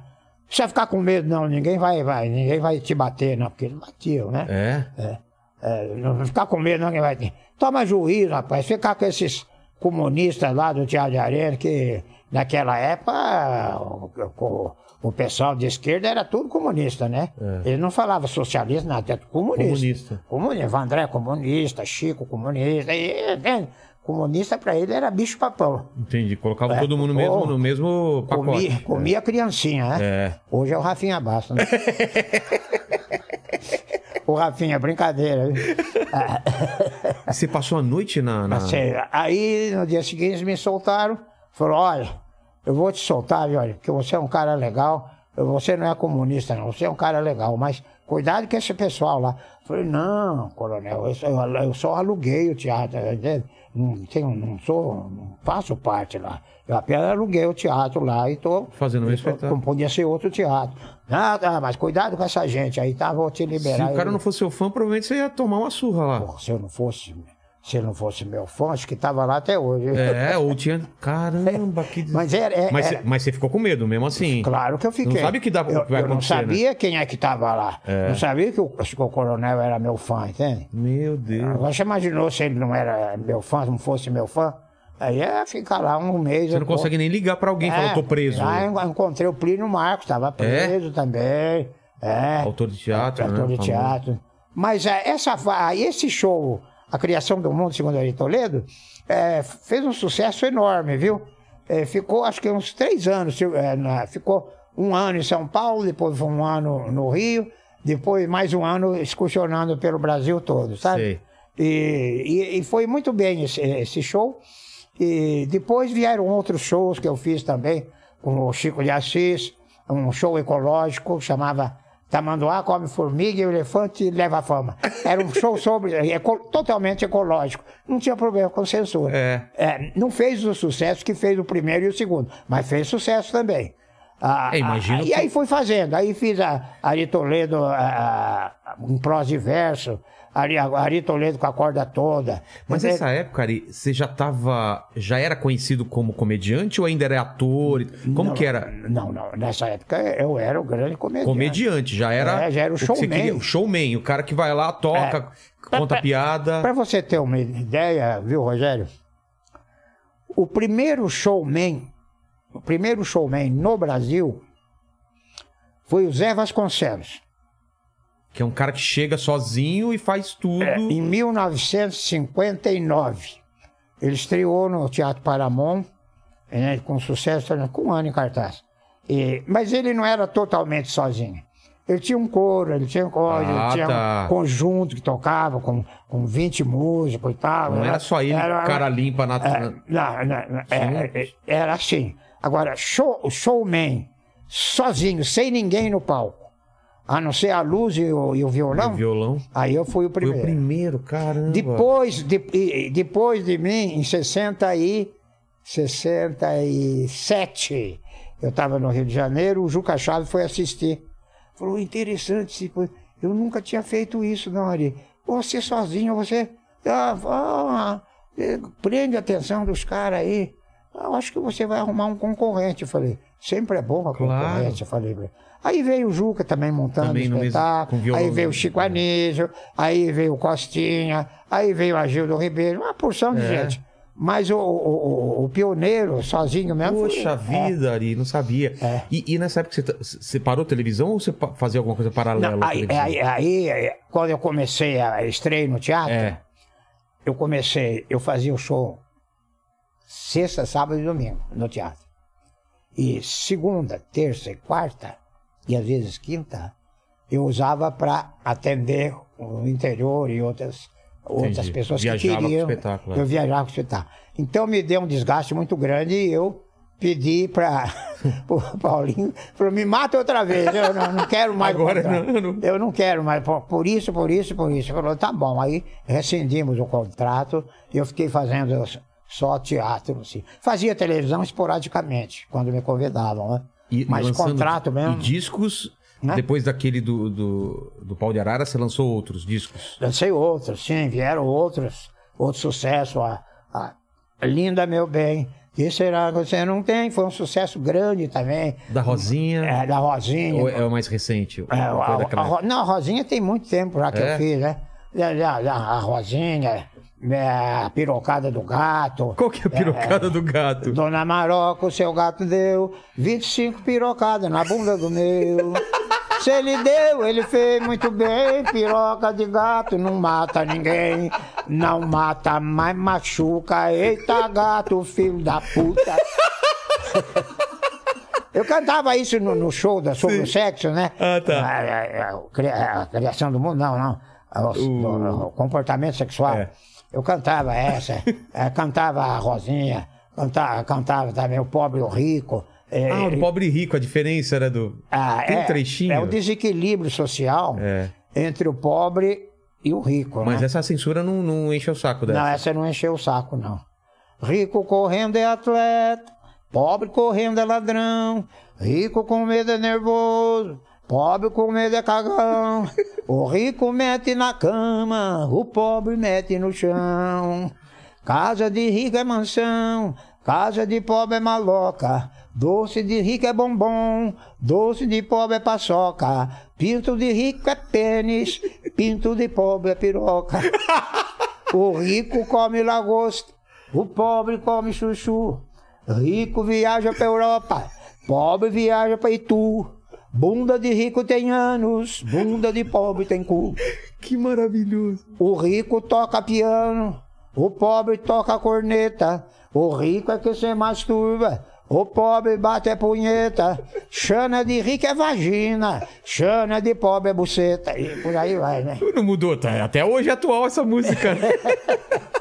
Precisa ficar com medo, não. Ninguém vai, vai, ninguém vai te bater, não, porque eles batiam, né? É? É, é, não ficar com medo, não, que vai. Toma juízo, rapaz. Ficar com esses comunistas lá do Teatro de Arena, que naquela época o, o- o pessoal de esquerda era tudo comunista, né? Eles não falavam socialista, nada, era comunista. Comunista. Comunista. Vandré comunista, Chico comunista. E, entende? Comunista pra ele era bicho papão. Entendi. Colocava É. todo mundo mesmo, no mesmo pacote. Comia, comia criancinha, né? É. Hoje é o Rafinha Basta, né? o Rafinha, brincadeira. você passou a noite na. na... Assim, aí no dia seguinte eles me soltaram, falaram, olha, eu vou te soltar, viu, olha, porque você é um cara legal, você não é comunista não, você é um cara legal, mas cuidado com esse pessoal lá. Eu falei, não, coronel, eu só, eu, eu só aluguei o teatro, entende? Não, tenho, não sou, não faço parte lá. Eu apenas aluguei o teatro lá e tô Fazendo um espetáculo. Podia ser outro teatro. Ah, tá, mas cuidado com essa gente aí, tá? Vou te Se liberar. o cara Eu- não fosse seu fã, provavelmente você ia tomar uma surra lá. Pô, se eu não fosse, se eu não fosse meu fã, acho que tava lá até hoje. É, ou tinha. Caramba, que. Mas era, é- Mas, era- você- mas você ficou com medo mesmo assim. Claro que eu fiquei. Não sabe o que dá- eu, que vai eu não acontecer, né? É. sabia quem é que estava lá. Não sabia que o, que o coronel era meu fã, entende? Meu Deus. Agora você imaginou se ele não era meu fã, não fosse meu fã? Aí ia ficar lá um mês. Você não consegue nem ligar pra alguém e falar, tô preso. Lá eu encontrei o Plínio Marcos, estava preso também. É. Autor de teatro, Autor né? de Famoso. teatro. Mas é, essa, esse show, A Criação do Mundo, segundo Ari Toledo, é, fez um sucesso enorme, viu? É, ficou, acho que uns três anos. é, na- ficou um ano em São Paulo, depois foi um ano no Rio, depois mais um ano excursionando pelo Brasil todo, sabe? E, e- e foi muito bem esse, esse show. E depois vieram outros shows que eu fiz também, com o Chico de Assis, um show ecológico que chamava Tamanduá come formiga e o elefante leva fama. Era um show sobre eco- totalmente ecológico. Não tinha problema com censura. É. É, não fez o sucesso que fez o primeiro e o segundo, mas fez sucesso também. Ah, É, imagino ah, que- E aí fui fazendo. Aí fiz a Ari Toledo ah, ah, um prosa e verso, Ari, Ari Toledo com a corda toda. Mas nessa época, Ari, você já tava. Já era conhecido como comediante ou ainda era ator? Como não, que era? Não, não. Nessa época eu era o grande comediante. Comediante, já era. É, já era o showman. queria- o showman, o cara que vai lá, toca, É. conta Pra- piada. Para você ter uma ideia, viu, Rogério? O primeiro showman, o primeiro showman no Brasil foi o Zé Vasconcelos. Que é um cara que chega sozinho e faz tudo. É, em 1959. Ele estreou no Teatro Paramount, né, com sucesso, com um ano em cartaz. E- mas ele não era totalmente sozinho. Ele tinha um coro, ele tinha coisa, Ah, ele tinha tá. um conjunto que tocava com, com 20 músicos e tal. Não era só ele, Era- cara limpa na. é, não, não, não, é, é, era assim. Agora, show, showman, sozinho, sem ninguém no palco, a não ser a luz e o, e o violão, violão. aí eu fui o Foi primeiro. o primeiro, caramba. Depois de, e- depois de mim, em 60 e, 67, eu estava no Rio de Janeiro, o Juca Chaves foi assistir. Falou, interessante, eu nunca tinha feito isso, não, Ari. Você sozinho, você ah, ah, prende a atenção dos caras aí. Eu acho que você vai arrumar um concorrente. Eu falei, sempre é bom a Claro. concorrência. Eu falei. Aí veio o Juca também montando Também mesmo- espetáculo. violão. aí veio o Chico Anísio, aí veio o Costinha, aí veio o Agildo Ribeiro, uma porção de É. gente. Mas o, o- o- pioneiro, sozinho mesmo. foi- Poxa é. vida, Ari, não sabia. É. E, e nessa época você, você parou televisão ou você fazia alguma coisa paralela Não, aí, aí, aí, quando eu comecei a estreia no teatro, É. eu comecei, eu fazia o show sexta, sábado e domingo no teatro. E segunda, terça e quarta, e às vezes quinta, eu usava para atender o interior e outras, outras pessoas Viajava que com o queriam. espetáculo, é. Eu viajava com o espetáculo. Então me deu um desgaste muito grande e eu pedi para o Paulinho, falou, me mata outra vez, eu não, não quero mais. Agora não, não. Eu não quero mais, por, isso, por isso, por isso. Ele falou, tá bom. Aí rescindimos o contrato e eu fiquei fazendo só teatro. Assim. Fazia televisão esporadicamente, quando me convidavam, né? E- lançando- contrato mesmo. E discos, Né? depois daquele do, do, do Pau de Arara, você lançou outros discos. Lancei outros, sim, vieram outros, outro sucesso. A, a Linda Meu Bem, que será que você não tem? Foi um sucesso grande também. Da Rosinha. É, da Rosinha. Ou é o mais recente? É, a, daquela a não, a Rosinha tem muito tempo já que É? eu fiz, né? Já- já, A Rosinha, é, a pirocada do gato. Qual que é a pirocada do gato? Dona Maroca, o seu gato deu 25 pirocadas na bunda do meu. Se ele deu, ele fez muito bem. Piroca de gato não mata ninguém. Não mata, mas machuca. Eita, gato, filho da puta. Eu cantava isso no, no show da sobre o sexo, né? Ah, tá. A, a- a- cri- a criação do mundo, não, não. O, O- o comportamento sexual. É. Eu cantava essa, eh, cantava a Rosinha, cantava, cantava também o pobre e o rico. eh, Ah, do pobre e rico, a diferença era do. ah, Tem um é, trechinho. É o desequilíbrio social É. entre o pobre e o rico. Mas né? essa censura não, não enche o saco dessa. Não, essa não encheu o saco, não. Rico correndo é atleta, pobre correndo é ladrão, rico com medo é nervoso, pobre com medo é cagão. O rico mete na cama, o pobre mete no chão. Casa de rico é mansão, casa de pobre é maloca. Doce de rico é bombom, doce de pobre é paçoca. Pinto de rico é pênis, pinto de pobre é piroca. O rico come lagosta, o pobre come chuchu. Rico viaja pra Europa, pobre viaja pra Itu. Bunda de rico tem anos, bunda de pobre tem cu. Que maravilhoso. O rico toca piano, o pobre toca corneta. O rico é que se masturba, o pobre bate a punheta. Chana de rico é vagina, chana de pobre é buceta. E por aí vai, né? Não mudou, tá? Até hoje é atual essa música. né?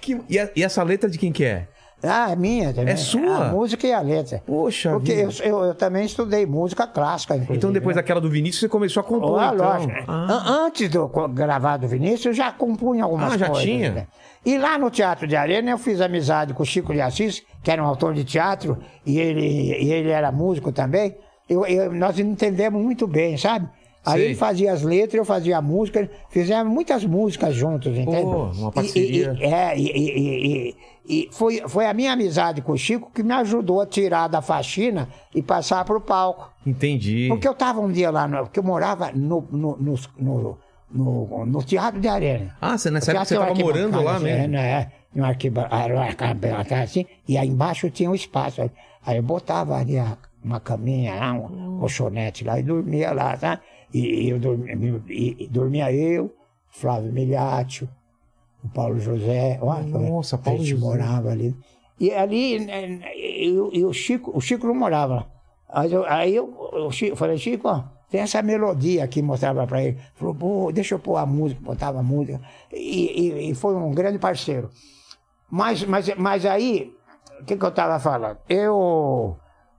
Que- e, a- e essa letra de quem que é? Ah, é minha também. É sua? A música e a letra. Poxa Porque eu, eu, eu também estudei música clássica, inclusive. Então depois né? daquela do Vinícius você começou a compor, Ah, então. lógico. Ah. An- Antes de eu gravar do Vinícius, eu já compunha algumas Ah, já coisas. tinha? né? E lá no Teatro de Arena eu fiz amizade com o Chico de Assis, que era um autor de teatro, e ele, e ele era músico também. Eu, eu- nós entendemos muito bem, sabe? Aí Sei. ele fazia as letras, eu fazia a música, fizemos muitas músicas juntos, entende? uma E- parceria. E, e- é, e, e- e- e foi, foi a minha amizade com o Chico que me ajudou a tirar da faxina e passar para o palco. Entendi. Porque eu estava um dia lá, no, porque eu morava no, no, no, no, no- no Teatro de Arena. Ah, você, nessa época você tem uma tava morando lá mesmo? É, né? Uma arquiba- era uma arquibancada assim, e aí embaixo tinha um espaço. Aí- Aí eu botava ali a- uma caminha lá, um colchonete lá, e dormia lá, tá? E, eu dormia, e, dormia eu, Flávio Miliatio, o Paulo José. Ó, Nossa, a Paulo gente José. morava ali. E ali, né, e, o- e o Chico, o Chico não morava lá. Aí eu, aí eu, Chico, falei, Chico, ó, tem essa melodia aqui, mostrava pra ele. Falou, pô, deixa eu pôr a música, botava a música. E, e- e foi um grande parceiro. Mas, mas, mas aí, o que, que eu estava falando? Eu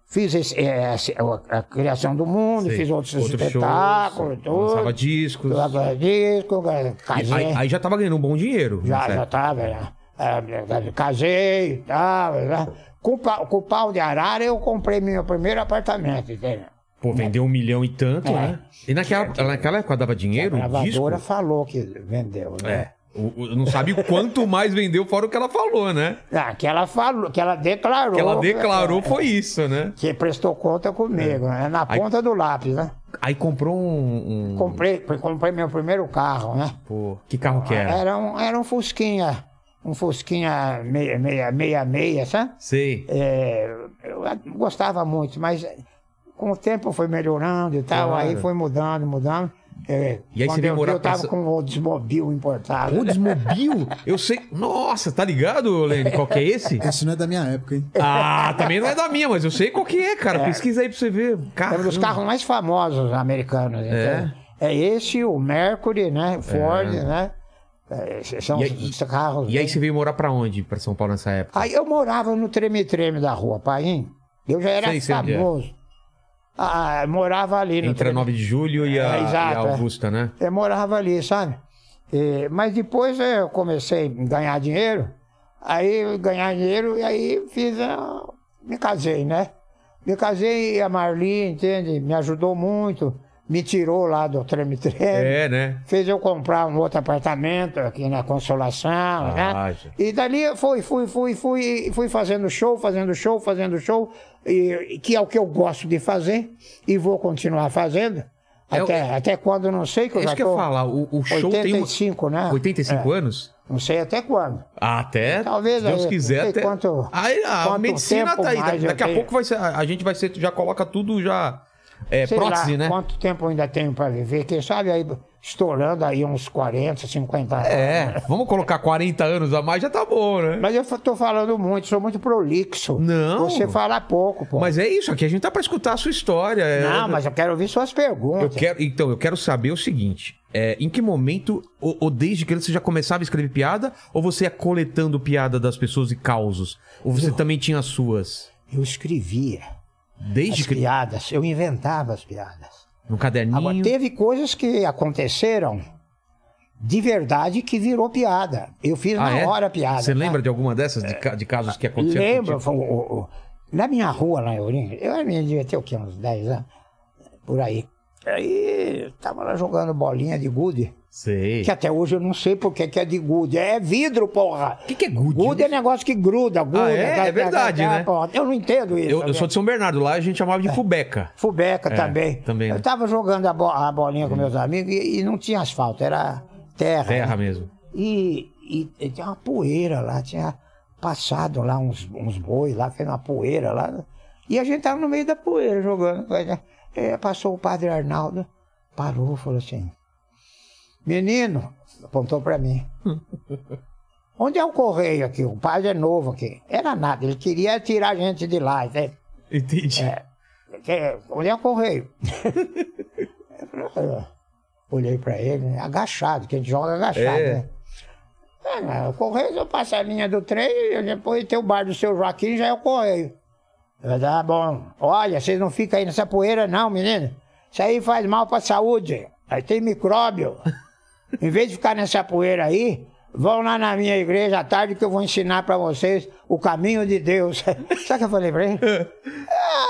fiz esse- é, esse- a, a criação do mundo, Sei. fiz outros Outros espetáculos, shows, tudo. lançava discos. Lançava disco, E casei. Aí, aí já tava ganhando um bom dinheiro. Já, nessa já estava, já. É, casei e tal. né? Com, com o pau de arara eu comprei meu primeiro apartamento, entendeu? Pô, vendeu um milhão e tanto, É. né? E naquela, naquela época dava dinheiro? a gravadora disco? falou que vendeu, né? É. Não sabe quanto mais vendeu fora o que ela falou, né? Ah, que ela falou, que ela declarou. Que ela declarou é, foi isso, né? Que prestou conta comigo, né? Na Aí- ponta do lápis, né? Aí comprou um. um- Comprei, comprei meu primeiro carro, né? Pô, que carro que era? Era um, era um Fusquinha. Um Fusquinha meia, meia, meia, meia sabe? Sei. É, eu gostava muito, mas com o tempo foi melhorando e tal, Claro. aí foi mudando, mudando. É, E aí você veio morar eu tava pra- com o Oldsmobile importado. Oldsmobile? Eu sei. Nossa, tá ligado, Lene? Qual que é esse? Esse não é da minha época, hein? Ah, também não é da minha, mas eu sei qual que é, cara. Pesquisa aí pra você ver. É um Caramba. dos carros mais famosos americanos. É, é esse, o Mercury, né? Ford, né? É, são E os, aí- os carros. E aí você veio morar pra onde? Pra São Paulo nessa época? Aí eu morava no treme-treme da rua, Paim. Eu já era Sei, é. famoso. Ah, eu morava ali no Entre a treme- 9 de julho e a, É, exato, e a é. Augusta, né? Eu morava ali, sabe? E- mas depois eu comecei a ganhar dinheiro. Aí ganhar dinheiro e aí fiz a... Me casei, né? Me casei e a Marli, entende? Me ajudou muito. Me tirou lá do treme-treme. É, né? Fez eu comprar um outro apartamento aqui na Consolação, Ah, né? já. E dali eu fui, fui, fui, fui, fui fazendo show, fazendo show, fazendo show, e, que é o que eu gosto de fazer, e vou continuar fazendo. É Até, até quando não sei, que eu Isso já que eu falar, o, o show tem uma... 85, né? 85 É, anos? Não sei até quando. Ah, Até, Talvez se Deus aí, quiser, não sei até... quanto- Aí, a quanto medicina tá aí, eu daqui a pouco vai ser, a a gente vai ser, já coloca tudo já, é, Sei prótese, lá né? quanto tempo ainda tenho para viver, quem sabe aí estourando aí uns 40, 50 anos. É, vamos colocar 40 anos a mais, já tá bom, né? Mas eu tô falando muito, sou muito prolixo. Não. Você fala pouco, pô. Mas é isso, aqui a gente tá pra escutar a sua história. é- Não, mas eu quero ouvir suas Eu perguntas. quero, então, eu quero saber o seguinte: é, em que momento, ou, ou desde criança, você já começava a escrever piada? Ou você ia coletando piada das pessoas e causos? Ou você também tinha as suas? Eu escrevia Desde as que. piadas, eu inventava as piadas. No caderninho. Agora, teve coisas que aconteceram de verdade que virou piada. Eu fiz Ah, na é? hora a piada. Você né? lembra de alguma dessas, de, ca- de casos que aconteceram? Lembro, foi o- o- na minha rua lá em Ourinho, eu devia ter o quê? Uns 10 anos, por aí. Aí, tava lá jogando bolinha de gude, Sei. que até hoje eu não sei por que é de gude. É vidro, porra! O que, que é good? Gude é negócio que gruda, gruda. é? tá- É verdade, tá- tá- né? porra. Eu não entendo isso. Eu, eu sou de São Bernardo, lá a gente chamava de fubeca. Fubeca É, também. também, né? Eu tava jogando a, bo- a bolinha com meus amigos e, e não tinha asfalto, era terra. Terra né? mesmo. E, e- e tinha uma poeira lá, tinha passado lá uns, uns bois lá, fez uma poeira lá. E a gente tava no meio da poeira jogando. É, passou o padre Arnaldo, parou, falou assim: Menino, apontou pra mim. Onde é o correio aqui? O padre é novo aqui. Era nada, ele queria tirar a gente de lá. entende? Entendi. É. Onde é o correio? "Ah." Olhei pra ele, né, agachado, que a gente joga agachado, É. né? É, o Correio, eu passo a linha do trem e depois tem o bar do seu Joaquim, já é o Correio. Eu, tá bom. Olha, vocês não ficam aí nessa poeira, não, menino. Isso aí faz mal pra saúde. Aí tem micróbio. em vez de ficar nessa poeira aí, vão lá na minha igreja à tarde que eu vou ensinar pra vocês o caminho de Deus. Sabe o que eu falei pra ele?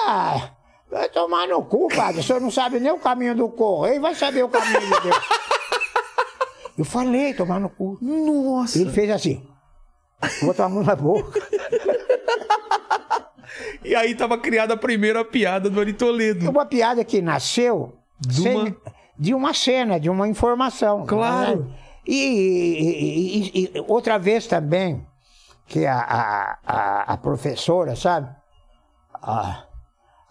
Ah, vai tomar no cu, padre. O senhor não sabe nem o caminho do correio, vai saber o caminho de Deus. Eu falei, tomar no cu. Nossa. Ele fez assim. Botou a mão na boca. E aí tava criada a primeira piada do Ari Toledo. Uma piada que nasceu De sem- uma- de uma cena, de uma informação. Claro. né? E, e- e- e outra vez também, que a, a, a, a professora, sabe? A,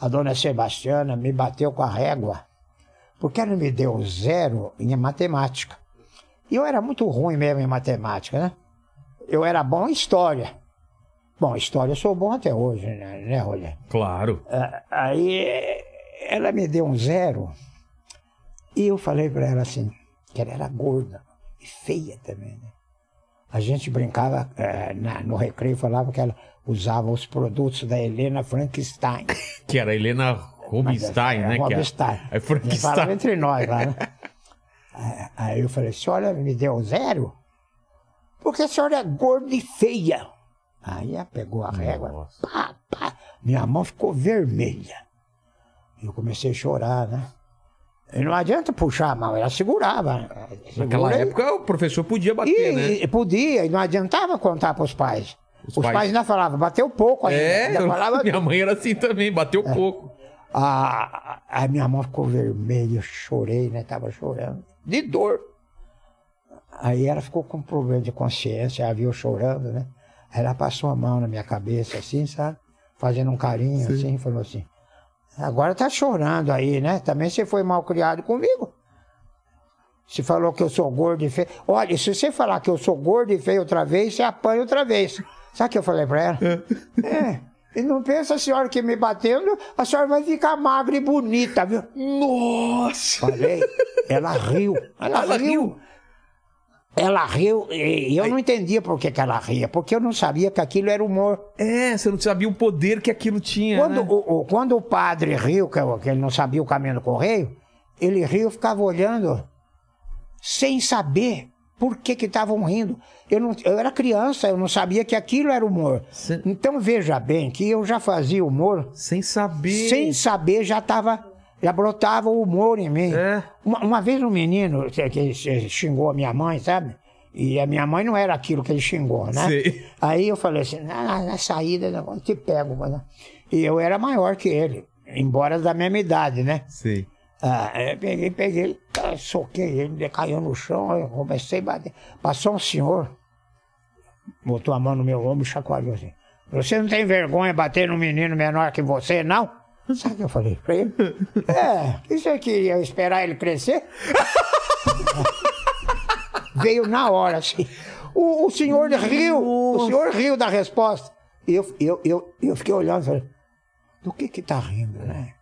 a dona Sebastiana me bateu com a régua, porque ela me deu zero em matemática. E eu era muito ruim mesmo em matemática, né? Eu era bom em história. Bom, história eu sou bom até hoje, né, né? Claro. Ah, Aí ela me deu um zero e eu falei pra ela assim, que ela era gorda e feia também, né? A gente brincava eh, na- no recreio, falava que ela usava os produtos da Helena Frankenstein. Que era a Helena Rubinstein, É, né? que é- Rubinstein. É Falava Frankenstein. entre nós lá, né? Aí- eu falei, senhora me deu zero? Porque a senhora é gorda e feia. Aí ela pegou a régua, Nossa. pá, pá. Minha mão ficou vermelha. Eu comecei a chorar, né? E não adianta puxar a mão, ela segurava. Naquela Segura época o professor podia bater, e, né? e podia, e não adiantava contar para os pais. Os Os, pais- pais... ainda falavam, bateu pouco ainda. É, ainda falava, minha mãe era assim também, bateu É. pouco. a, a, a minha mão ficou vermelha, eu chorei, né? Tava chorando. De dor. Aí ela ficou com problema de consciência, ela viu chorando, né? Ela passou a mão na minha cabeça, assim, sabe? Fazendo um carinho, assim, e falou assim: Agora tá chorando aí, né? Também você foi mal criado comigo. Você falou que eu sou gordo e feio. Olha, se você falar que eu sou gordo e feio outra vez, você apanha outra vez. Sabe o que eu falei pra ela? É. E não pensa a senhora que me batendo, a senhora vai ficar magra e bonita, viu? Nossa! Falei. Ela riu. Ela, Ela riu. riu? Ela riu e eu não entendia por que, que ela ria, porque eu não sabia que aquilo era humor. É, você não sabia o poder que aquilo tinha. Quando, né? o, o- quando o padre riu, que, eu- que ele não sabia o caminho do correio, ele riu, eu ficava olhando, sem saber por que que estavam rindo. Eu, não, eu era criança, eu não sabia que aquilo era humor. Cê- Então veja bem que eu já fazia humor, Sem saber. sem saber já estava, já brotava o humor em mim. É. Uma, uma vez um menino que, xingou a minha mãe, sabe? E a minha mãe não era aquilo que ele xingou, né? Sei. Aí eu falei assim, na, na- na saída eu te pego. mano. E eu era maior que ele, embora da mesma idade, né? Sei. Ah, eu peguei, peguei, ah, soquei ele, ele caiu no chão, eu comecei a bater. Passou um senhor, botou a mão no meu ombro e chacoalhou assim. Você não tem vergonha de bater num menino menor que você, não? Sabe o que eu falei pra ele? É, que você queria esperar ele crescer? Veio na hora, assim. O, o senhor riu, o senhor riu da resposta. Eu, eu, eu, eu fiquei olhando e falei, do que que tá rindo, né?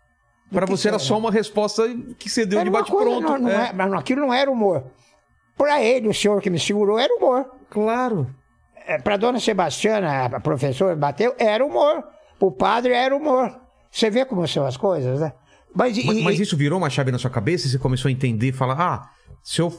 Que você era será? só uma resposta que você deu Era de bate-pronto. Não, não É. é- mas aquilo não era humor. Pra ele, o senhor que me segurou, era humor. Claro. É, Pra dona Sebastiana, a professora, bateu, era humor. O padre era humor. Você vê como são as coisas, né? Mas, e- Mas, e- isso virou uma chave na sua cabeça e você começou a entender e falar: ah, se eu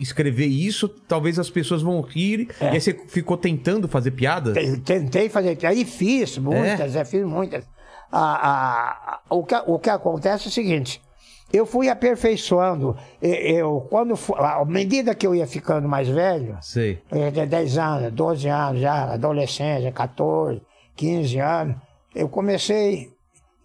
escrever isso, talvez as pessoas vão rir. É. E aí você ficou tentando fazer piadas? te- tentei fazer, aí fiz muitas, é, fiz muitas. Ah, ah, o, que, o que acontece é o seguinte, eu fui aperfeiçoando, E- eu, quando, à medida que eu ia ficando mais velho, Sei. Eu tinha 10 anos, 12 anos já, adolescência, 14, 15 anos. Eu comecei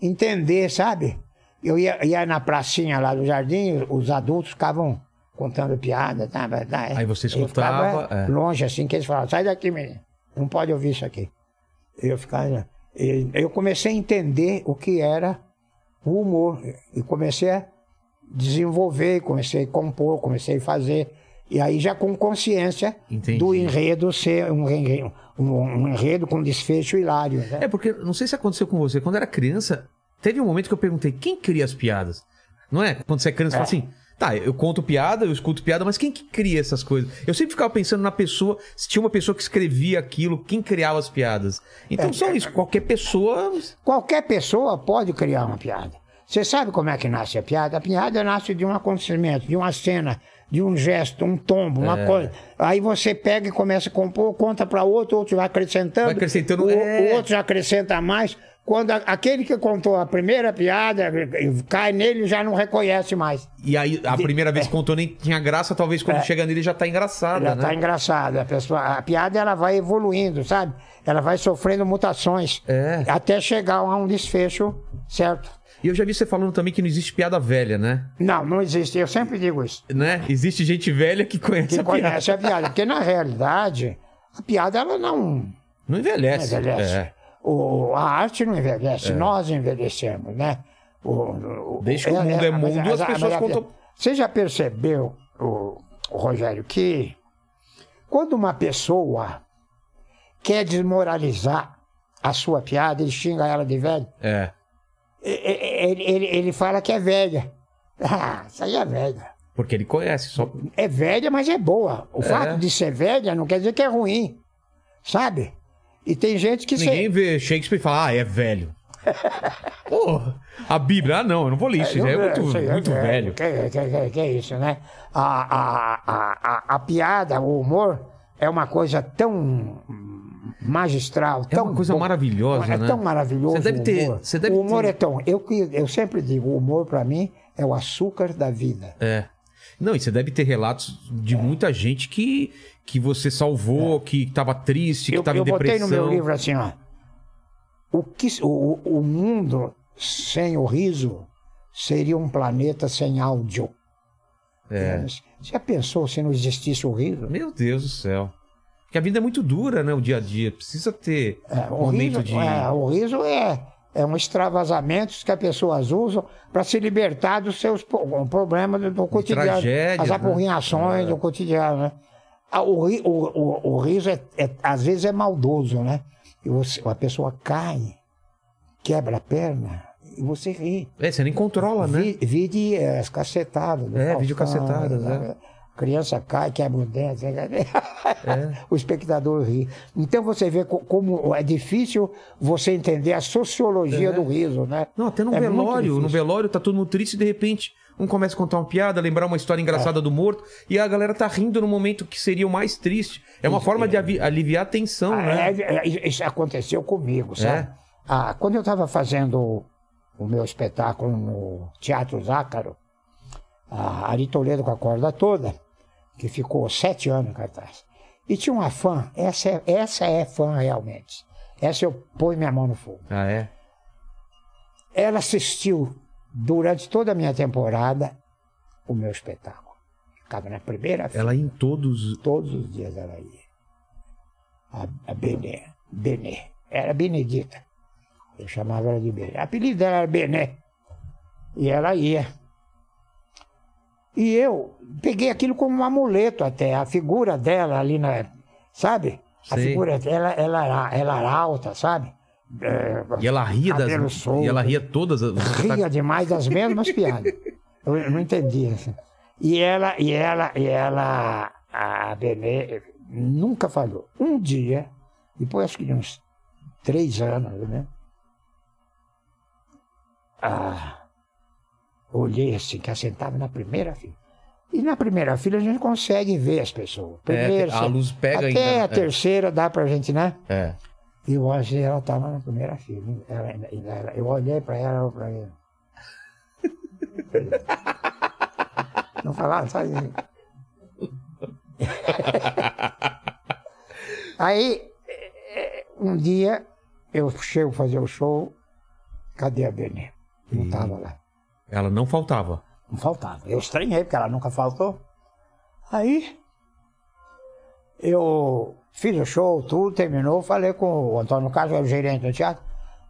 entender, sabe? Eu ia, ia na pracinha lá do jardim, os adultos ficavam contando piada, tá? tá Aí você escutava, é. longe assim, que eles falavam, sai daqui, menino, não pode ouvir isso aqui. Eu ficava. Eu comecei a entender o que era o humor. E comecei a desenvolver, comecei a compor, comecei a fazer. E aí já com consciência Entendi. do enredo ser um um, um enredo com desfecho hilário. né? É, porque não sei se aconteceu com você. Quando era criança, teve um momento que eu perguntei: quem cria as piadas? Não é? Quando você é criança, você fala assim: Tá, eu conto piada, eu escuto piada, mas quem que cria essas coisas? Eu sempre ficava pensando na pessoa, se tinha uma pessoa que escrevia aquilo, quem criava as piadas. Então só isso, qualquer pessoa. Qualquer pessoa pode criar uma piada. Você sabe como é que nasce a piada? A piada nasce de um acontecimento, de uma cena, de um gesto, um tombo, uma coisa. Aí você pega e começa a compor, conta para outro, outro vai acrescentando. Vai acrescentando, o, é. o outro já acrescenta mais. Quando a- aquele que contou a primeira piada cai nele, já não reconhece mais. E aí, a primeira vez que contou nem tinha graça, talvez quando chega nele já tá engraçada, Já né? tá engraçado. A, pessoa, a piada ela vai evoluindo, sabe? Ela vai sofrendo mutações. É. Até chegar a um desfecho, certo? E eu já vi você falando também que não existe piada velha, né? Não, não existe. Eu sempre digo isso. né? Existe gente velha que conhece Que a piada. conhece a piada. Porque na realidade, a piada ela não Não não envelhece. envelhece. É. O, a arte não envelhece, nós envelhecemos, né? O, o- Desde que o mundo é mas- mundo, mas- as pessoas mas contam- Você já percebeu, o Rogério, que quando uma pessoa quer desmoralizar a sua piada, ele xinga ela de velho, É. ele, ele, ele fala que é velha. Ah, isso aí é velha. Porque ele conhece, só. É velha, mas é boa. O fato de ser velha não quer dizer que é ruim, sabe? E tem gente que... se- Ninguém vê Shakespeare e fala, ah, é velho. A Bíblia, ah, não, eu não vou ler isso, já é muito, aí é muito velho. Que, que, que, que é isso, né? A, a, a, a, a piada, o humor, é uma coisa tão magistral, É tão uma coisa bom. maravilhosa, é né? tão maravilhoso Você deve o ter- humor. você deve o humor ter- é tão... Eu, eu sempre digo, o humor para mim é o açúcar da vida. É. Não, e você deve ter relatos de muita gente que, que você salvou, que tava triste, que eu tava eu em depressão. botei no meu livro assim, ó. O, que, o, o mundo sem o riso seria um planeta sem áudio. É. Você já pensou se não existisse o riso? Meu Deus do céu. Porque a vida é muito dura, né? O dia a dia. Precisa ter É, um momento riso, de. é, o riso é, é um extravasamento que as pessoas usam para se libertar dos seus problemas do, do cotidiano. tragédias, as né? apurrinhações É. do cotidiano, né? Ah, O, o, o, o riso, é, é- às vezes, é maldoso, né? E você, a pessoa cai, quebra a perna e você ri. É, você nem controla, né? Vi, vide eh, as cacetadas. É, Faustão, videocacetadas, né? É. Criança cai, quebra o dente. É. o espectador ri. Então você vê co- como é difícil você entender a sociologia É. do riso, né? Não, até no É velório. No velório tá todo mundo triste e de repente um começa a contar uma piada, lembrar uma história É. engraçada do morto e a galera tá rindo no momento que seria o mais triste. É uma forma de aliviar a tensão, Ah, né? é, é, isso aconteceu comigo, sabe? Ah, quando eu estava fazendo o meu espetáculo no Teatro Zácaro, a Ari Toledo com a corda toda, que ficou sete anos em cartaz. E tinha uma fã, essa é, essa é fã realmente. Essa eu ponho minha mão no fogo. Ah, é? Ela assistiu durante toda a minha temporada o meu espetáculo. Ficava na primeira fila. Ela em todos. Todos os dias ela ia. A, a Benê. Benê. Era Benedita. Eu chamava ela de Benê. O apelido dela era Bené. E ela ia. E eu peguei aquilo como um amuleto até. A figura dela ali na. Sabe? A Sei. figura dela, ela, era, ela era alta, sabe? É, E ela ria das. solto. E ela ria todas as. ria demais das mesmas piadas. Eu, não entendia. assim. E ela, e ela, e ela, a Benê, nunca falhou. Um dia, depois acho que de uns três anos, né? Ah, olhei assim, que ela sentava na primeira fila. E na primeira fila a gente consegue ver as pessoas. Primeiro, É, a luz pega até ainda, né? a terceira dá pra gente, né? É. E eu achei ela estava na primeira fila. Ela- ela- ela- eu olhei para ela, ela para ele. Não falaram, sabe? Aí, eh, um dia, eu chego fazer o show, cadê a Benê? Não estava lá. Ela não faltava. Não faltava. Eu estranhei, porque ela nunca faltou. Aí, eu fiz o show, tudo, terminou, falei com o Antônio Carlos, o gerente do teatro.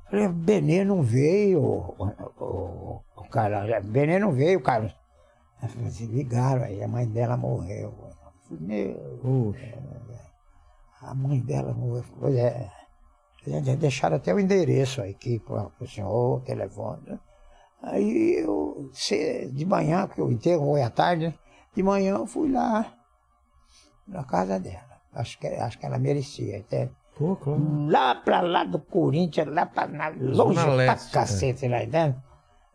Falei, Benê não veio, o, o, o cara, Benê não veio, Carlos. Assim, ligaram aí, a mãe dela morreu. Meu, a mãe dela morreu. Pois é, Deixaram até o endereço aqui para o senhor, o telefone. Né? Aí eu, de manhã, porque o enterro foi à tarde, né? de manhã eu fui lá na casa dela. Acho que, acho que ela merecia. Até. Pô, claro. Lá pra lá do Corinthians, lá pra na, longe pra Leste, cacete lá, entende?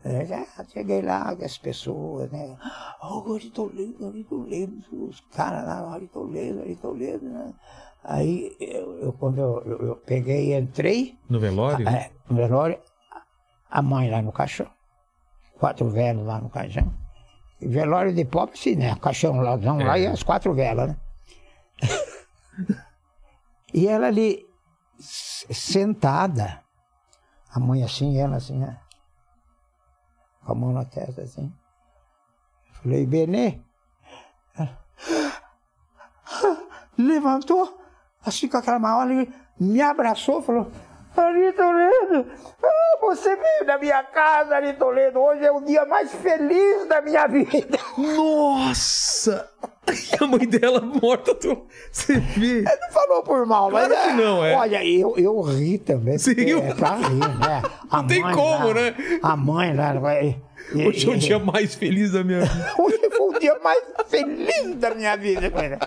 É, já cheguei lá, com as pessoas, né? Oh, Ari Toledo, Ari Toledo, os caras lá, Ari Toledo, Ari Toledo, né? Aí, eu, eu- quando eu, eu- eu peguei e entrei, No velório? é, no velório, a mãe lá no caixão, quatro velas lá no caixão. E velório de pobre, sim, né? Caixão lá, não, lá É. e as quatro velas, né? e ela ali, sentada, a mãe assim, ela assim, né? com a mão na testa assim. Falei, Benê. Ela, Levantou, assim com aquela maior me abraçou, falou, Ari Toledo, ah, você veio da minha casa, Ari Toledo, hoje é o dia mais feliz da minha vida. Nossa! E a mãe dela morta, tu... você vê. Não falou por mal, Claro mas que não, é. Olha, eu, eu ri também. Riu? É pra rir, né? A Não tem mãe como, lá- né? A mãe e- e- Hoje é o dia mais feliz da minha vida. Hoje foi o dia mais feliz da minha vida. coisa.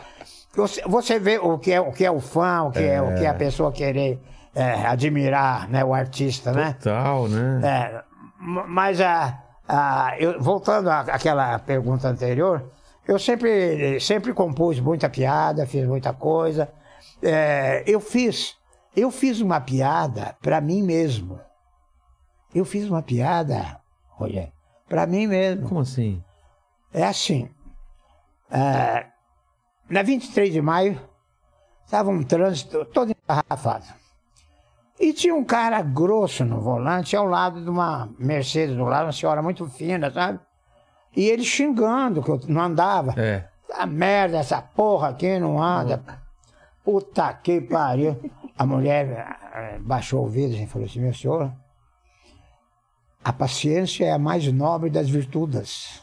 Você, você vê o que, é, o que é o fã, o que é, o que é a pessoa querer é, admirar né, o artista, né? Total, né? É, mas a, a- eu, voltando à- àquela pergunta anterior, eu sempre, sempre compus muita piada, fiz muita coisa. É, eu fiz, eu fiz uma piada para mim mesmo. Eu fiz uma piada, olha, para mim mesmo. Como assim? É assim. é, na 23 de maio, estava um trânsito todo engarrafado. E tinha um cara grosso no volante ao lado de uma Mercedes do lado, uma senhora muito fina, sabe? E ele xingando que eu não andava. É. A merda, essa porra aqui não anda. Puta que pariu. A mulher eh, baixou o vidro e falou assim, meu senhor, a paciência é a mais nobre das virtudes.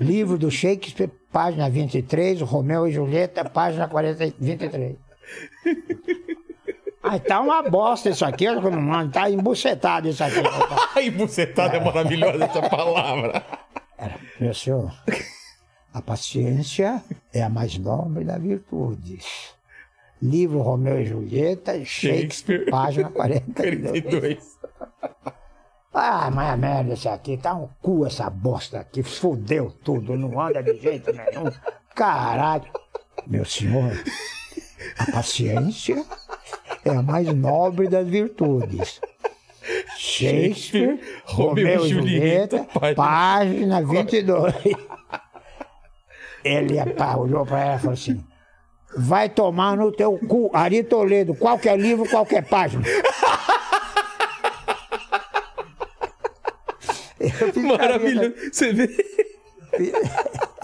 Livro do Shakespeare, página 23, Romeu e Julieta, página 40, 23. Ai, tá uma bosta isso aqui, tá embucetado isso aqui. Ai, bucetada é maravilhosa essa palavra. Era, meu senhor, a paciência é a mais nobre das virtudes. Livro Romeu e Julieta, Shakespeare, Shakespeare. página 42. 42. Ah, mas a merda isso aqui, tá um cu essa bosta aqui, fudeu tudo, não anda de jeito nenhum. Caralho. Meu senhor, a paciência é a mais nobre das virtudes. Shakespeare, Romeu e Julieta, página 22. Ele pá, olhou pra ela e falou assim: Vai tomar no teu cu, Ari Toledo, qualquer livro, qualquer página. Maravilhoso. Você vê?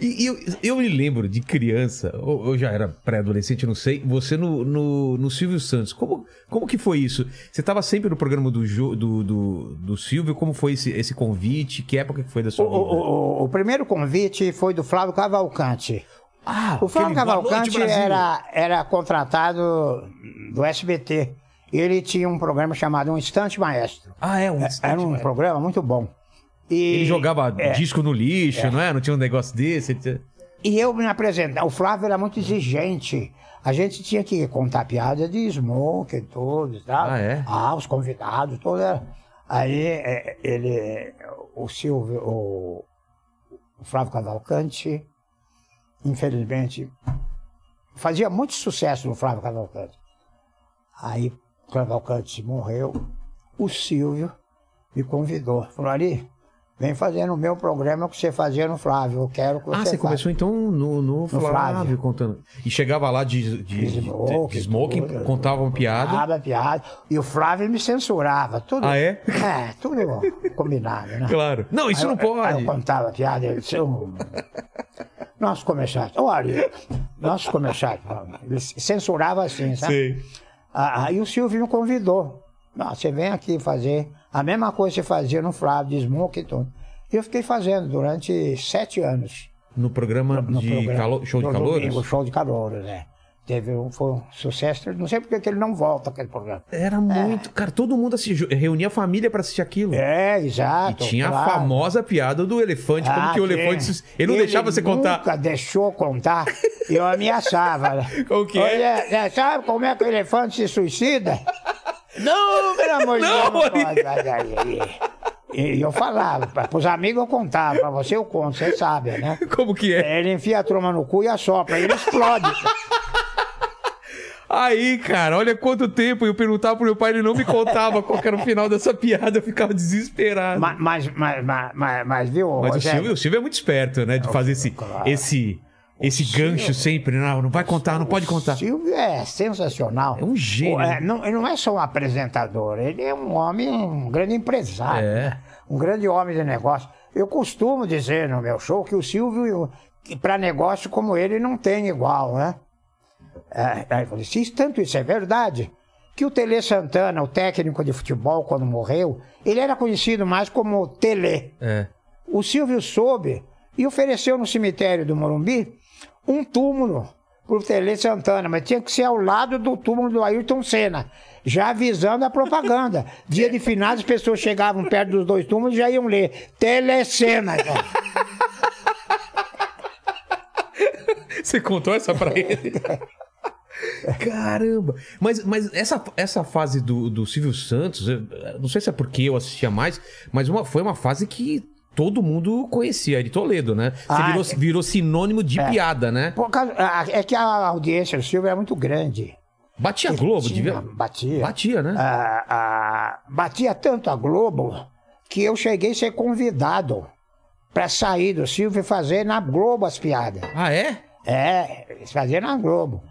E, eu, eu me lembro de criança, ou eu já era pré-adolescente, não sei, você no, no, no Silvio Santos. Como, como que foi isso? Você estava sempre no programa do, do, do, do Silvio? Como foi esse, esse convite? Que época que foi da O, sua vida? o- o- o primeiro convite foi do Flávio Cavalcante. ah, O Flávio Noite, Cavalcante Brasil. era, era contratado do SBT. Ele tinha um programa chamado Um Instante Maestro. Ah, é, um Era um programa muito bom. E, Ele jogava é, disco no lixo, não é? Não tinha um negócio desse? E eu me apresentava. O Flávio era muito exigente. A gente tinha que contar piada de smoke e tudo e tal. Ah, é? Ah, os convidados, todos. Aí é, ele, o Silvio, o, o Flávio Cavalcante, infelizmente, fazia muito sucesso no Flávio Cavalcante. Aí o Cavalcante morreu, o Silvio me convidou. Falou, Ari, vem fazer no meu programa o que você fazia no Flávio. Eu quero que você Ah, você faça." começou então no, no, Flávio, Flávio. contando. E chegava lá de, de, de, Smoke, de smoking, tudo. contava uma piada. Piada, piada. E o Flávio me censurava. Tudo, Ah, é? É, tudo combinado, né? Claro. Não, isso Aí não eu- Aí pode. eu contava piada, disse, "Um, nossos comerciais, olha, nossos comerciais, ele censurava assim, sabe? Sei. Ah, Aí o Silvio me convidou. Não, você vem aqui fazer a mesma coisa que você fazia no Flávio, de smoke e tudo. E eu fiquei fazendo durante sete anos. No programa No de programa, calo- show de no calor? domingo, show de calouros, é. Teve um, foi um sucesso. Não sei porque que ele não volta aquele programa. Era muito. Cara, todo mundo assistia, reunia a família pra assistir aquilo. É, E exato. tinha a claro. famosa piada do elefante, como Ah, que o tinha. elefante. se- Ele não deixava você contar. Nunca deixou contar. E eu ameaçava. né? Como que é? Olha, é, sabe como é que o elefante se suicida? Não, pelo amor de Deus, não pode. E eu falava, pra, pros amigos eu contava, pra você eu conto, você sabe, né? Como que é? Ele enfia a troma no cu e assopra, ele explode. Aí, cara, olha quanto tempo. Eu perguntava pro meu pai, ele não me contava qual era o final dessa piada. Eu ficava desesperado. mas, mas, mas, mas, viu, Mas o? Silvio, é muito esperto, né? De fazer esse, claro. Esse, esse gancho sempre. Não, não vai contar, não pode contar. Silvio é sensacional. É um gênio. É, não, ele não é só um apresentador, ele é um homem, um grande empresário. É. Um grande homem de negócio. Eu costumo dizer no meu show que o Silvio, para negócio como ele, não tem igual, né? É, aí eu falei, se tanto isso é verdade, que o Tele Santana, o técnico de futebol, quando morreu, ele era conhecido mais como Tele. É. O Silvio soube e ofereceu no cemitério do Morumbi um túmulo pro Tele Santana, mas tinha que ser ao lado do túmulo do Ayrton Senna, já avisando a propaganda. Dia de finados, as pessoas chegavam perto dos dois túmulos e já iam ler Telecena. cara. Você contou essa pra ele? Caramba! Mas, mas essa, essa fase do, do Silvio Santos, não sei se é porque eu assistia mais, mas uma, foi uma fase que todo mundo conhecia, de Toledo, né? Você Ah, virou, é. virou sinônimo de piada, né? Causa- é que a audiência do Silvio é muito grande. Batia a Globo, Tinha- devia. Batia. Batia, né? Ah, ah, batia tanto a Globo que eu cheguei a ser convidado para sair do Silvio e fazer na Globo as piadas. Ah, é? É, faziam na Globo.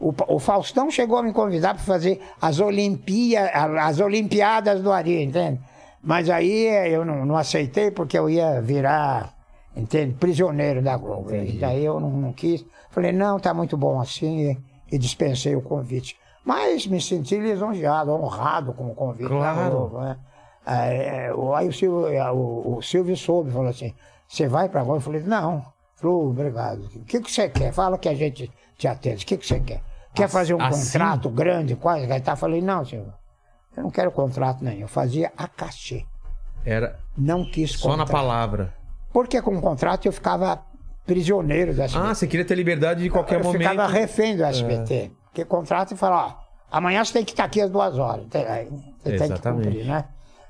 O, o Faustão chegou a me convidar para fazer as, Olimpia, as Olimpiadas do Ari, entende? Mas aí eh, eu não, não aceitei porque eu ia virar, entende, prisioneiro da Globo. E daí eu não, não quis. Falei, não, tá muito bom assim, e, e dispensei o convite. Mas me senti lisonjeado, honrado com o convite da Claro. Globo. Né? Aí, o- aí o Silvio, o, o Silvio soube, falou assim, você vai para Globo? Eu falei, não. Falou, obrigado. O que, que você quer? Fala que a gente te atende. O que, que você quer? Quer fazer um assim? contrato grande? Quase? Aí tá, falei, não, senhor. Eu não quero contrato nenhum. Eu fazia a cachê. Era Não quis só na palavra. Porque com o contrato eu ficava prisioneiro do SBT. Ah, você queria ter liberdade de qualquer eu momento. É. ficava refém do SBT. Porque contrato e fala, ó, amanhã você tem que estar aqui às duas horas. Você tem que Exatamente. cumprir, né?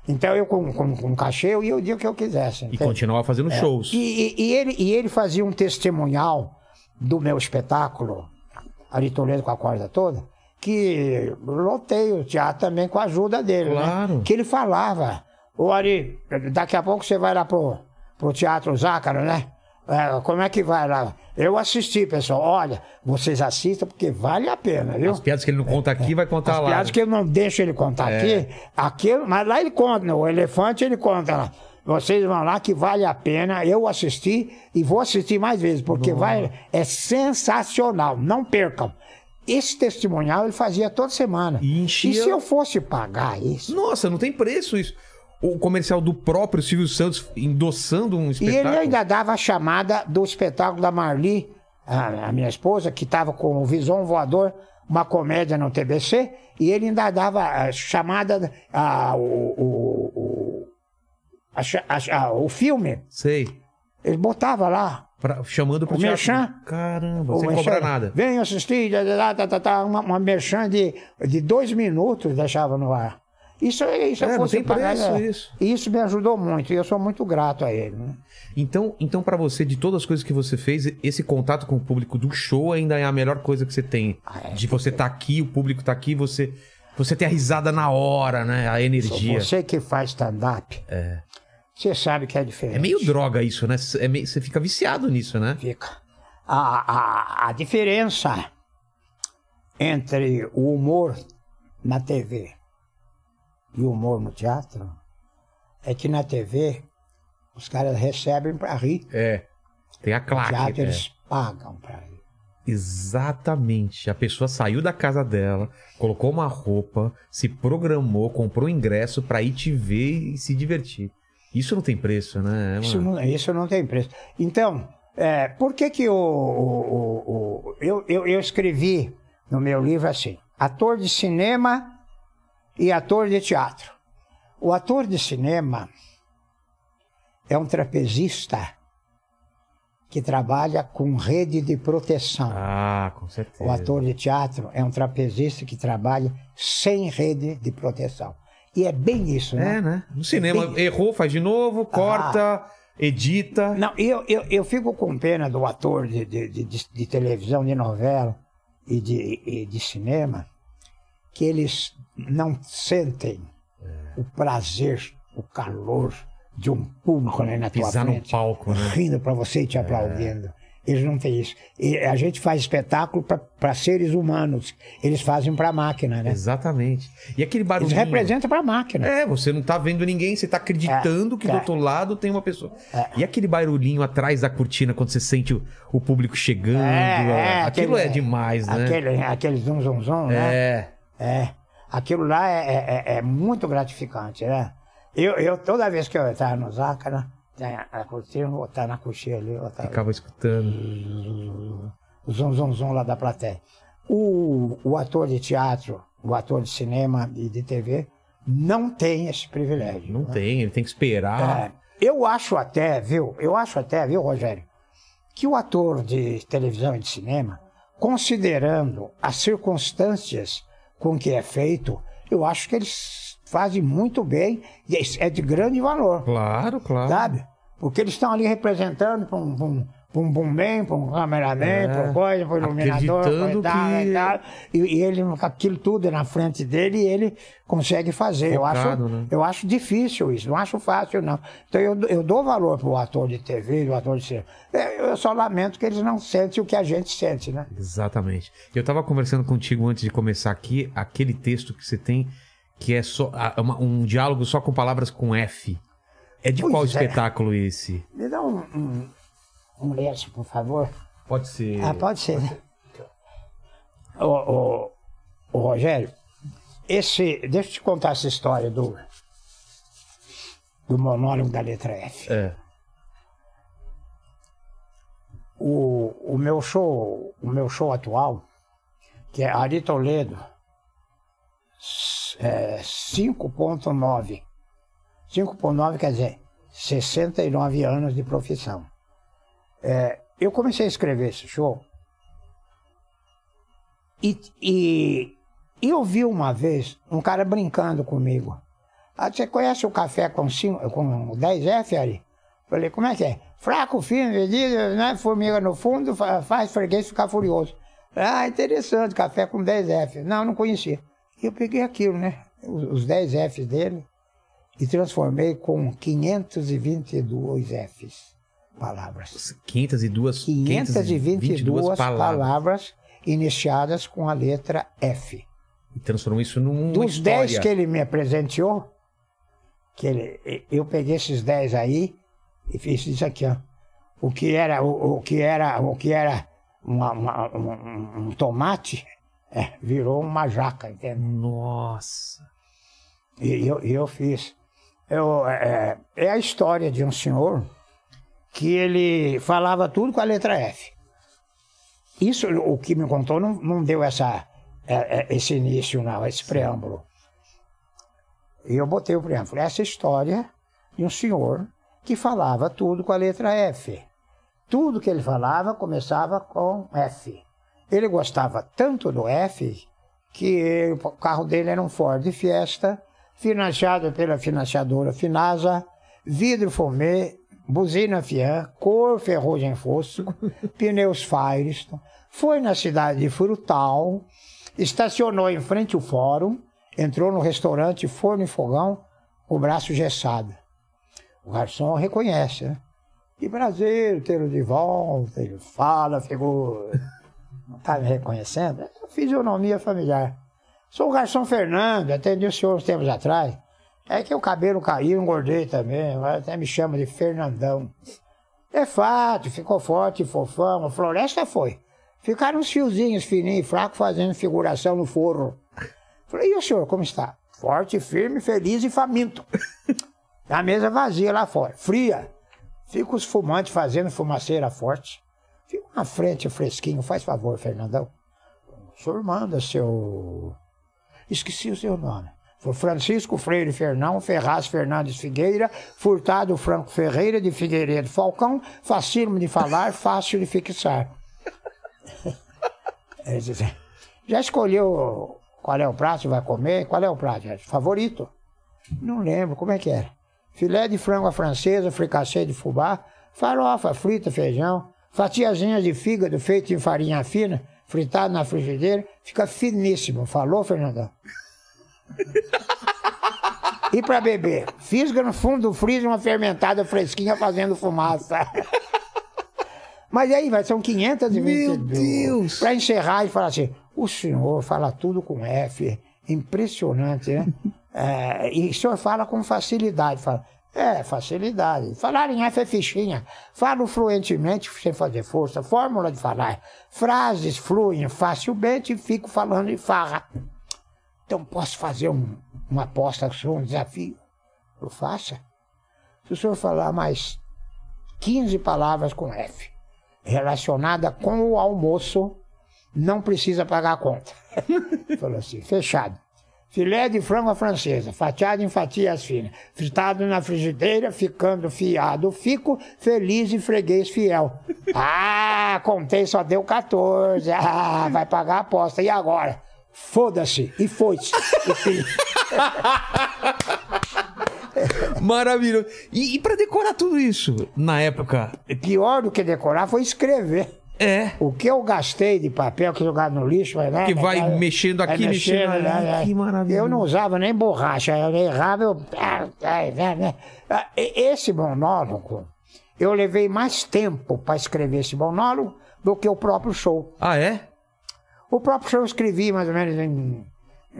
Então eu com, com, com cachê eu ia o dia que eu quisesse. E entende? continuava fazendo shows. É. E, e- e ele, e ele fazia um testemunhal do meu espetáculo, Ari Toledo com a corda toda, que lotei o teatro também com a ajuda dele. né? Claro. Que ele falava, ô Ari, daqui a pouco você vai lá pro, pro Teatro Zácaro, né? É, como é que vai lá? Eu assisti, pessoal. Olha, vocês assistam porque vale a pena, viu? As piadas que ele não conta aqui, vai contar As lá. piadas que eu não deixo ele contar É. aqui, aquilo, mas lá ele conta, né? o elefante ele conta lá. Vocês vão lá que vale a pena. Eu assisti e vou assistir mais vezes, porque vai, é sensacional. Não percam. Esse testemunhal ele fazia toda semana. E enchia- E se eu fosse pagar isso? Nossa, não tem preço isso. O comercial do próprio Silvio Santos endossando um E espetáculo. ele ainda dava a chamada do espetáculo da Marli, a, a minha esposa, que estava com o Visão Voador, uma comédia no TBC, e ele ainda dava a chamada, a, o, o, o, a a o filme, Sei. ele botava lá. Pra- chamando pro O teatro. merchan? Caramba, o sem merchan, cobrar nada. Vem assistir, tá, tá, tá, tá, tá, uma, uma merchan de, de dois minutos deixava no ar. Isso, isso É, não fosse pagar, preço é. isso. Isso me ajudou muito, e eu sou muito grato a ele. né? Então, então para você, de todas as coisas que você fez, esse contato com o público do show ainda é a melhor coisa que você tem. Ah, é, de você estar aqui, o público tá aqui, você você ter a risada na hora, né? A energia. Você que faz stand-up, você sabe que é diferente. É meio droga isso, né? É meio- você fica viciado nisso, né? Fica. A, a, a diferença entre o humor na TV e o humor no teatro é que na TV os caras recebem para rir. É. Tem a No claque. teatro é. eles pagam para rir. Exatamente. A pessoa saiu da casa dela, colocou uma roupa, se programou, comprou ingresso pra ir te ver e se divertir. Isso não tem preço, né? É Isso uma- não, isso não tem preço. Então, é, por que que o- o- o- eu, eu, eu escrevi no meu livro assim: ator de cinema e ator de teatro. O ator de cinema é um trapezista que trabalha com rede de proteção. Ah, com certeza. O ator de teatro é um trapezista que trabalha sem rede de proteção. E é bem isso, né? É, né? No cinema, bem- errou, faz de novo, corta, edita. Não, eu, eu, eu fico com pena do ator de, de, de, de- televisão, de novela e de, e de cinema, que eles não sentem o prazer, o calor de um público né, na tua Pisar no frente, palco, né? rindo para você e te aplaudindo. Eles não têm isso. E a gente faz espetáculo para seres humanos. Eles fazem para máquina, né? Exatamente. E aquele Eles barulhinho. representam para máquina. É, você não tá vendo ninguém, você tá acreditando que do é. outro lado tem uma pessoa. E aquele barulhinho atrás da cortina quando você sente o, o público chegando. É, é, aquilo aquele- é demais, né? Aquele, aquele zum, zum, zum, né? É. É, aquilo lá é, é- é- é muito gratificante, né? Eu, eu, toda vez que eu estava no Zácara, tem a, a na coxinha ali, estar Ficava escutando. o zum, zum, zum lá da plateia. O, o ator de teatro, o ator de cinema e de TV não tem esse privilégio. Não tem, ele tem que esperar. É, eu acho até, viu? Eu acho até, viu, Rogério, que o ator de televisão e de cinema, considerando as circunstâncias com que é feito, eu acho que eles fazem muito bem e é de grande valor, Claro, claro. sabe? Porque eles estão ali representando para um, pra um, pra um boomman, para um cameraman, É, para um coisa, para um iluminador, pra tal, que- e tal. E, e ele, aquilo tudo na frente dele, e ele consegue fazer. eu, acho, Focado, né? eu acho difícil isso, não acho fácil, não. Então eu, eu dou valor pro ator de TV, do ator de cinema. É, Eu só lamento que eles não sentem o que a gente sente, né? Exatamente. Eu tava conversando contigo antes de começar aqui, aquele texto que você tem, que é só uma- um diálogo só com palavras com F. É de Pois qual é. espetáculo esse? Me dá um, um, um lenço, por favor. Pode ser. Ah, pode ser, né? Ô, ô, ô, Rogério, esse, deixa eu te contar essa história do, do monólogo da letra F. É. O, o, meu show, o meu show atual, que é Ari Toledo, é 5.9. 5.9 quer dizer 69 anos de profissão. É, eu comecei a escrever esse show e, e eu vi uma vez um cara brincando comigo. Ah, você conhece o café com, cinco, com 10F, Ari? Falei, como é que é? Fraco, fino, medido, né? Formiga no fundo, fa- faz freguês ficar furioso. Ah, interessante, café com 10F. Não, não conhecia. E eu peguei aquilo, né? Os, os 10 Fs dele e transformei com 522 Fs. Palavras. 502, 522 palavras. iniciadas com a letra F. E transformou isso num. Dos 10 que ele me apresenteou, que ele, eu peguei esses 10 aí e fiz isso aqui, ó. O que era, o, o que era, o que era uma- uma- um, um- um tomate, é, virou uma jaca, entende? Nossa. E eu, eu fiz. Eu, é, é a história de um senhor que ele falava tudo com a letra F. Isso, o que me contou, não, não deu essa, é, é, esse início, não, esse preâmbulo. E eu botei o preâmbulo. Essa história de um senhor que falava tudo com a letra F. Tudo que ele falava começava com F. Ele gostava tanto do F que o carro dele era um Ford Fiesta, financiado pela financiadora Finasa, vidro fumê, buzina Fiat, cor ferrugem fosco, pneus Firestone, foi na cidade de Frutal, estacionou em frente ao fórum, entrou no restaurante Forno e Fogão, o braço gessado. O garçom reconhece, né? Que prazer tê-lo de volta, ele fala, ficou... Está me reconhecendo? É fisionomia familiar. Sou o garçom Fernando, atendi o senhor uns tempos atrás. É que o cabelo caiu, engordei também, até me chama de Fernandão. É fato, ficou forte, fofão, a floresta foi. Ficaram uns fiozinhos fininhos, fracos, fazendo figuração no forro. Falei, e o senhor, como está? Forte, firme, feliz e faminto. A mesa vazia lá fora, fria. Fica os fumantes fazendo fumaceira forte. Na frente fresquinho, faz favor, Fernandão. O senhor manda, seu. Esqueci o seu nome. Foi Francisco Freire Fernão, Ferraz Fernandes Figueira, Furtado Franco Ferreira de Figueiredo Falcão, facílimo de falar, fácil de fixar. Assim, Já escolheu qual é o prato que vai comer? Qual é o prato? Favorito? Não lembro, como é que era? Filé de frango à francesa, fricassê de fubá, farofa, frita, feijão, fatiazinhas de fígado feito em farinha fina, fritado na frigideira, fica finíssimo. Falou, Fernandão? E para beber? Fisga no fundo do freezer uma fermentada fresquinha fazendo fumaça. Mas aí, vai, são 520 Meu Deus! Para encerrar e falar assim, o senhor fala tudo com F, impressionante, né? É, e o senhor fala com facilidade. Fala, é, facilidade. Falar em F é fichinha. Falo fluentemente sem fazer força. Fórmula de falar. Frases fluem facilmente e fico falando em farra. Então posso fazer um, uma aposta, um desafio? Eu faça. Se o senhor falar mais 15 palavras com F, relacionada com o almoço, não precisa pagar a conta. Falou assim, fechado. Filé de frango à francesa, fatiado em fatias finas, fritado na frigideira, ficando fiado, fico feliz e freguês fiel. Ah, contei, só deu 14. Ah, vai pagar a aposta. E agora? Foda-se. E foi-se. Maravilhoso. E, e pra decorar tudo isso, na época? Pior do que decorar foi escrever. É. O que eu gastei de papel que jogado no lixo, vai lá, Que vai mexendo vai aqui, mexendo né, Que maravilha. Eu não usava nem borracha, eu errava, eu. Ah, e- Esse monólogo, eu levei mais tempo para escrever esse monólogo do que o próprio show. Ah, é? O próprio show eu escrevi mais ou menos em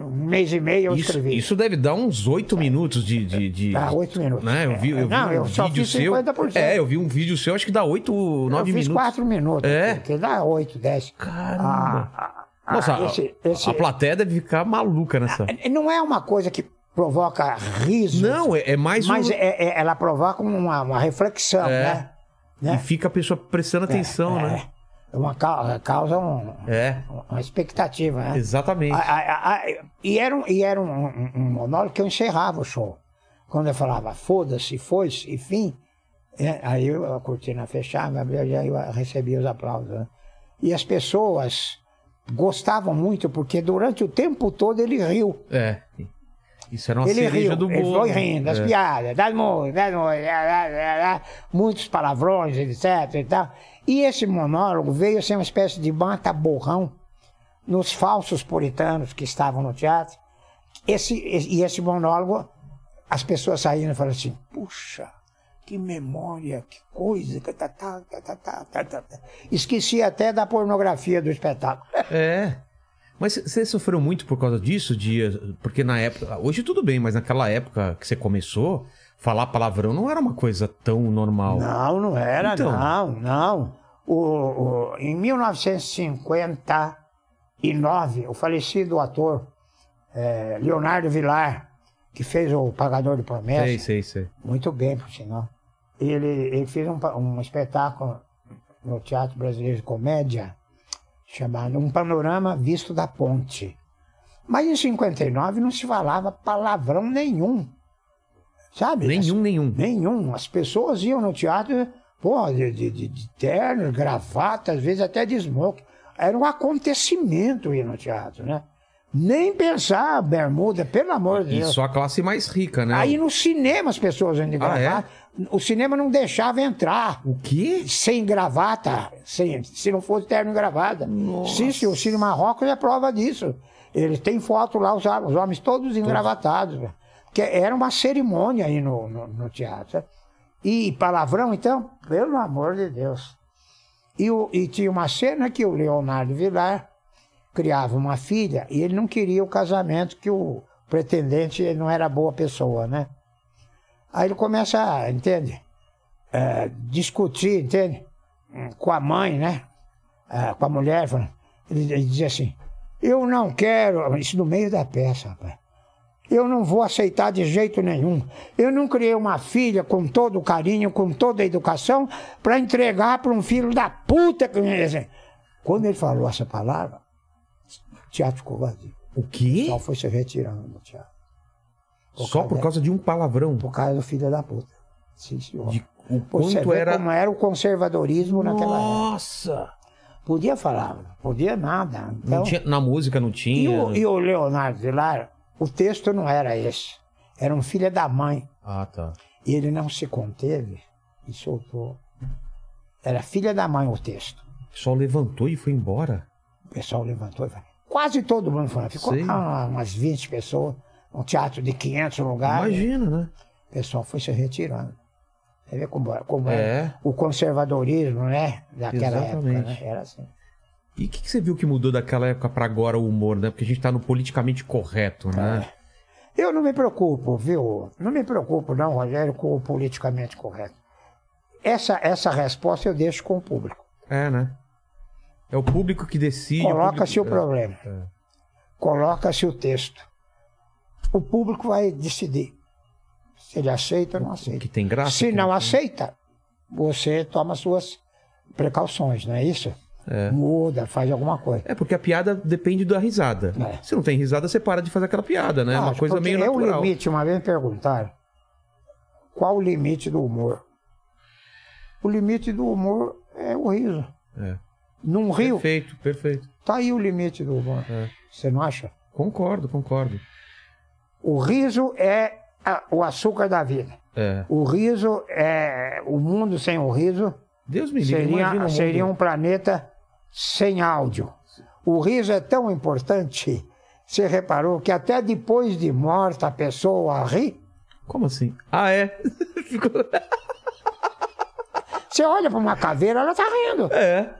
um mês e meio, eu Isso, escrevi. isso deve dar uns oito minutos de. de, de- Dá oito minutos. Né? Eu vi, eu vi Não, um eu só vídeo fiz seu. 50%. É, eu vi um vídeo seu, acho que dá oito, eu nove fiz minutos. quatro minutos, É? que dá oito, dez. Caramba. Ah, ah, Nossa, ah, a- esse- esse- a plateia deve ficar maluca nessa. Não é uma coisa que provoca riso. Não, é, é mais Mas um. é- é- ela provoca uma, uma reflexão, É. né? né? E fica a pessoa prestando atenção, é, né? É uma causa, causa um- É, uma expectativa, né? exatamente. A- a- a- e era, um, e era um, um- um monólogo que eu encerrava o show. Quando eu falava foda-se, foi-se, enfim, é, aí eu, a cortina fechava, abria, e aí eu recebia os aplausos. né? E as pessoas gostavam muito, porque durante o tempo todo ele riu. É. Isso era uma Ele cereja riu, do ele bolo. foi rindo das É. piadas, das músicas, das músicas, muitos palavrões, etc e tal. E esse monólogo veio ser uma espécie de mata-borrão nos falsos puritanos que estavam no teatro. Esse, e esse monólogo, as pessoas saíram e falaram assim, puxa, que memória, que coisa, que tá, tá, tá, tá, tá, tá, tá, tá. Esqueci até da pornografia do espetáculo. É. Mas você sofreu muito por causa disso? De, porque na época. Hoje tudo bem, mas naquela época que você começou, falar palavrão não era uma coisa tão normal. Não, não era, Então. não, não. O, o- em 1959, o falecido ator eh, Leonardo Vilar, que fez o Pagador de Promessas, Sei, sei, sei. muito bem, por sinal, ele, ele fez um, um espetáculo no Teatro Brasileiro de Comédia, chamado Um Panorama Visto da Ponte. Mas em 59 não se falava palavrão nenhum. Sabe? Nenhum, nenhum. Nenhum. As pessoas iam no teatro, pô, de, de, de, de terno, gravata, às vezes até de smoke. Era um acontecimento ir no teatro, né? Nem pensar bermuda, pelo amor de Deus. só a classe mais rica, né? Aí no cinema as pessoas iam de Ah, é? gravata. O cinema não deixava entrar O quê? sem gravata, sem, se não fosse terno e gravata. Sim, sim, o Cine Marrocos é prova disso. Eles têm foto lá, os, os homens todos engravatados. Que era uma cerimônia aí no, no, no teatro. E palavrão, então, pelo amor de Deus. E, o- e tinha uma cena que o Leonardo Vilar criava uma filha e ele não queria o casamento que o pretendente não era boa pessoa, né? Aí ele começa, a, entende? É, discutir, entende? Com a mãe, né? É, com a mulher. Ele, ele dizia assim: Eu não quero. Isso no meio da peça, rapaz. Eu não vou aceitar de jeito nenhum. Eu não criei uma filha com todo o carinho, com toda a educação, para entregar para um filho da puta. que- Quando ele falou essa palavra, O teatro ficou vazio. O quê? Só foi se retirando do teatro. Só por causa de um palavrão. Por causa do filho da puta. Sim, senhor. De o quanto era. como era o conservadorismo naquela época. Nossa! Podia falar, podia nada. Então, tinha, na música não e, tinha. o, e o Leonardo Vilar, o texto não era esse. Era um filho da mãe. Ah, tá. E ele não se conteve e soltou. Era filha da mãe o texto. O pessoal levantou e foi embora. O pessoal levantou e falou. Quase todo mundo foi. Ficou lá umas 20 pessoas, um teatro de 500 lugares. Imagina, né? O pessoal foi se retirando. Você vê como, como É. é o conservadorismo, né? Daquela Exatamente. época, né? Era assim. E o que, que você viu que mudou daquela época pra agora o humor, né? Porque a gente tá no politicamente correto, né? Eu não me preocupo, viu? Não me preocupo, não, Rogério, com o politicamente correto. Essa, essa resposta eu deixo com o público. É, né? É o público que decide. Coloca-se o público- problema. é. Coloca-se o texto. O público vai decidir se ele aceita ou não O aceita. que tem graça. Se não tem. aceita, você toma suas precauções, não é isso? É. Muda, faz alguma coisa. É, porque a piada depende da risada. É. Se não tem risada, você para de fazer aquela piada, né? É uma coisa meio é o natural. limite, uma vez me perguntaram, qual o limite do humor? O limite do humor é o riso. É. Num rio, Perfeito, perfeito. tá aí o limite do humor. É. Você não acha? Concordo, concordo. O riso é a- o açúcar da vida. É. O riso é. O mundo sem o riso Deus me livre, seria, seria um planeta sem áudio. O riso é tão importante. Você reparou que até depois de morta a pessoa ri? Como assim? Ah, é? Ficou- Você olha para uma caveira, ela tá rindo. é.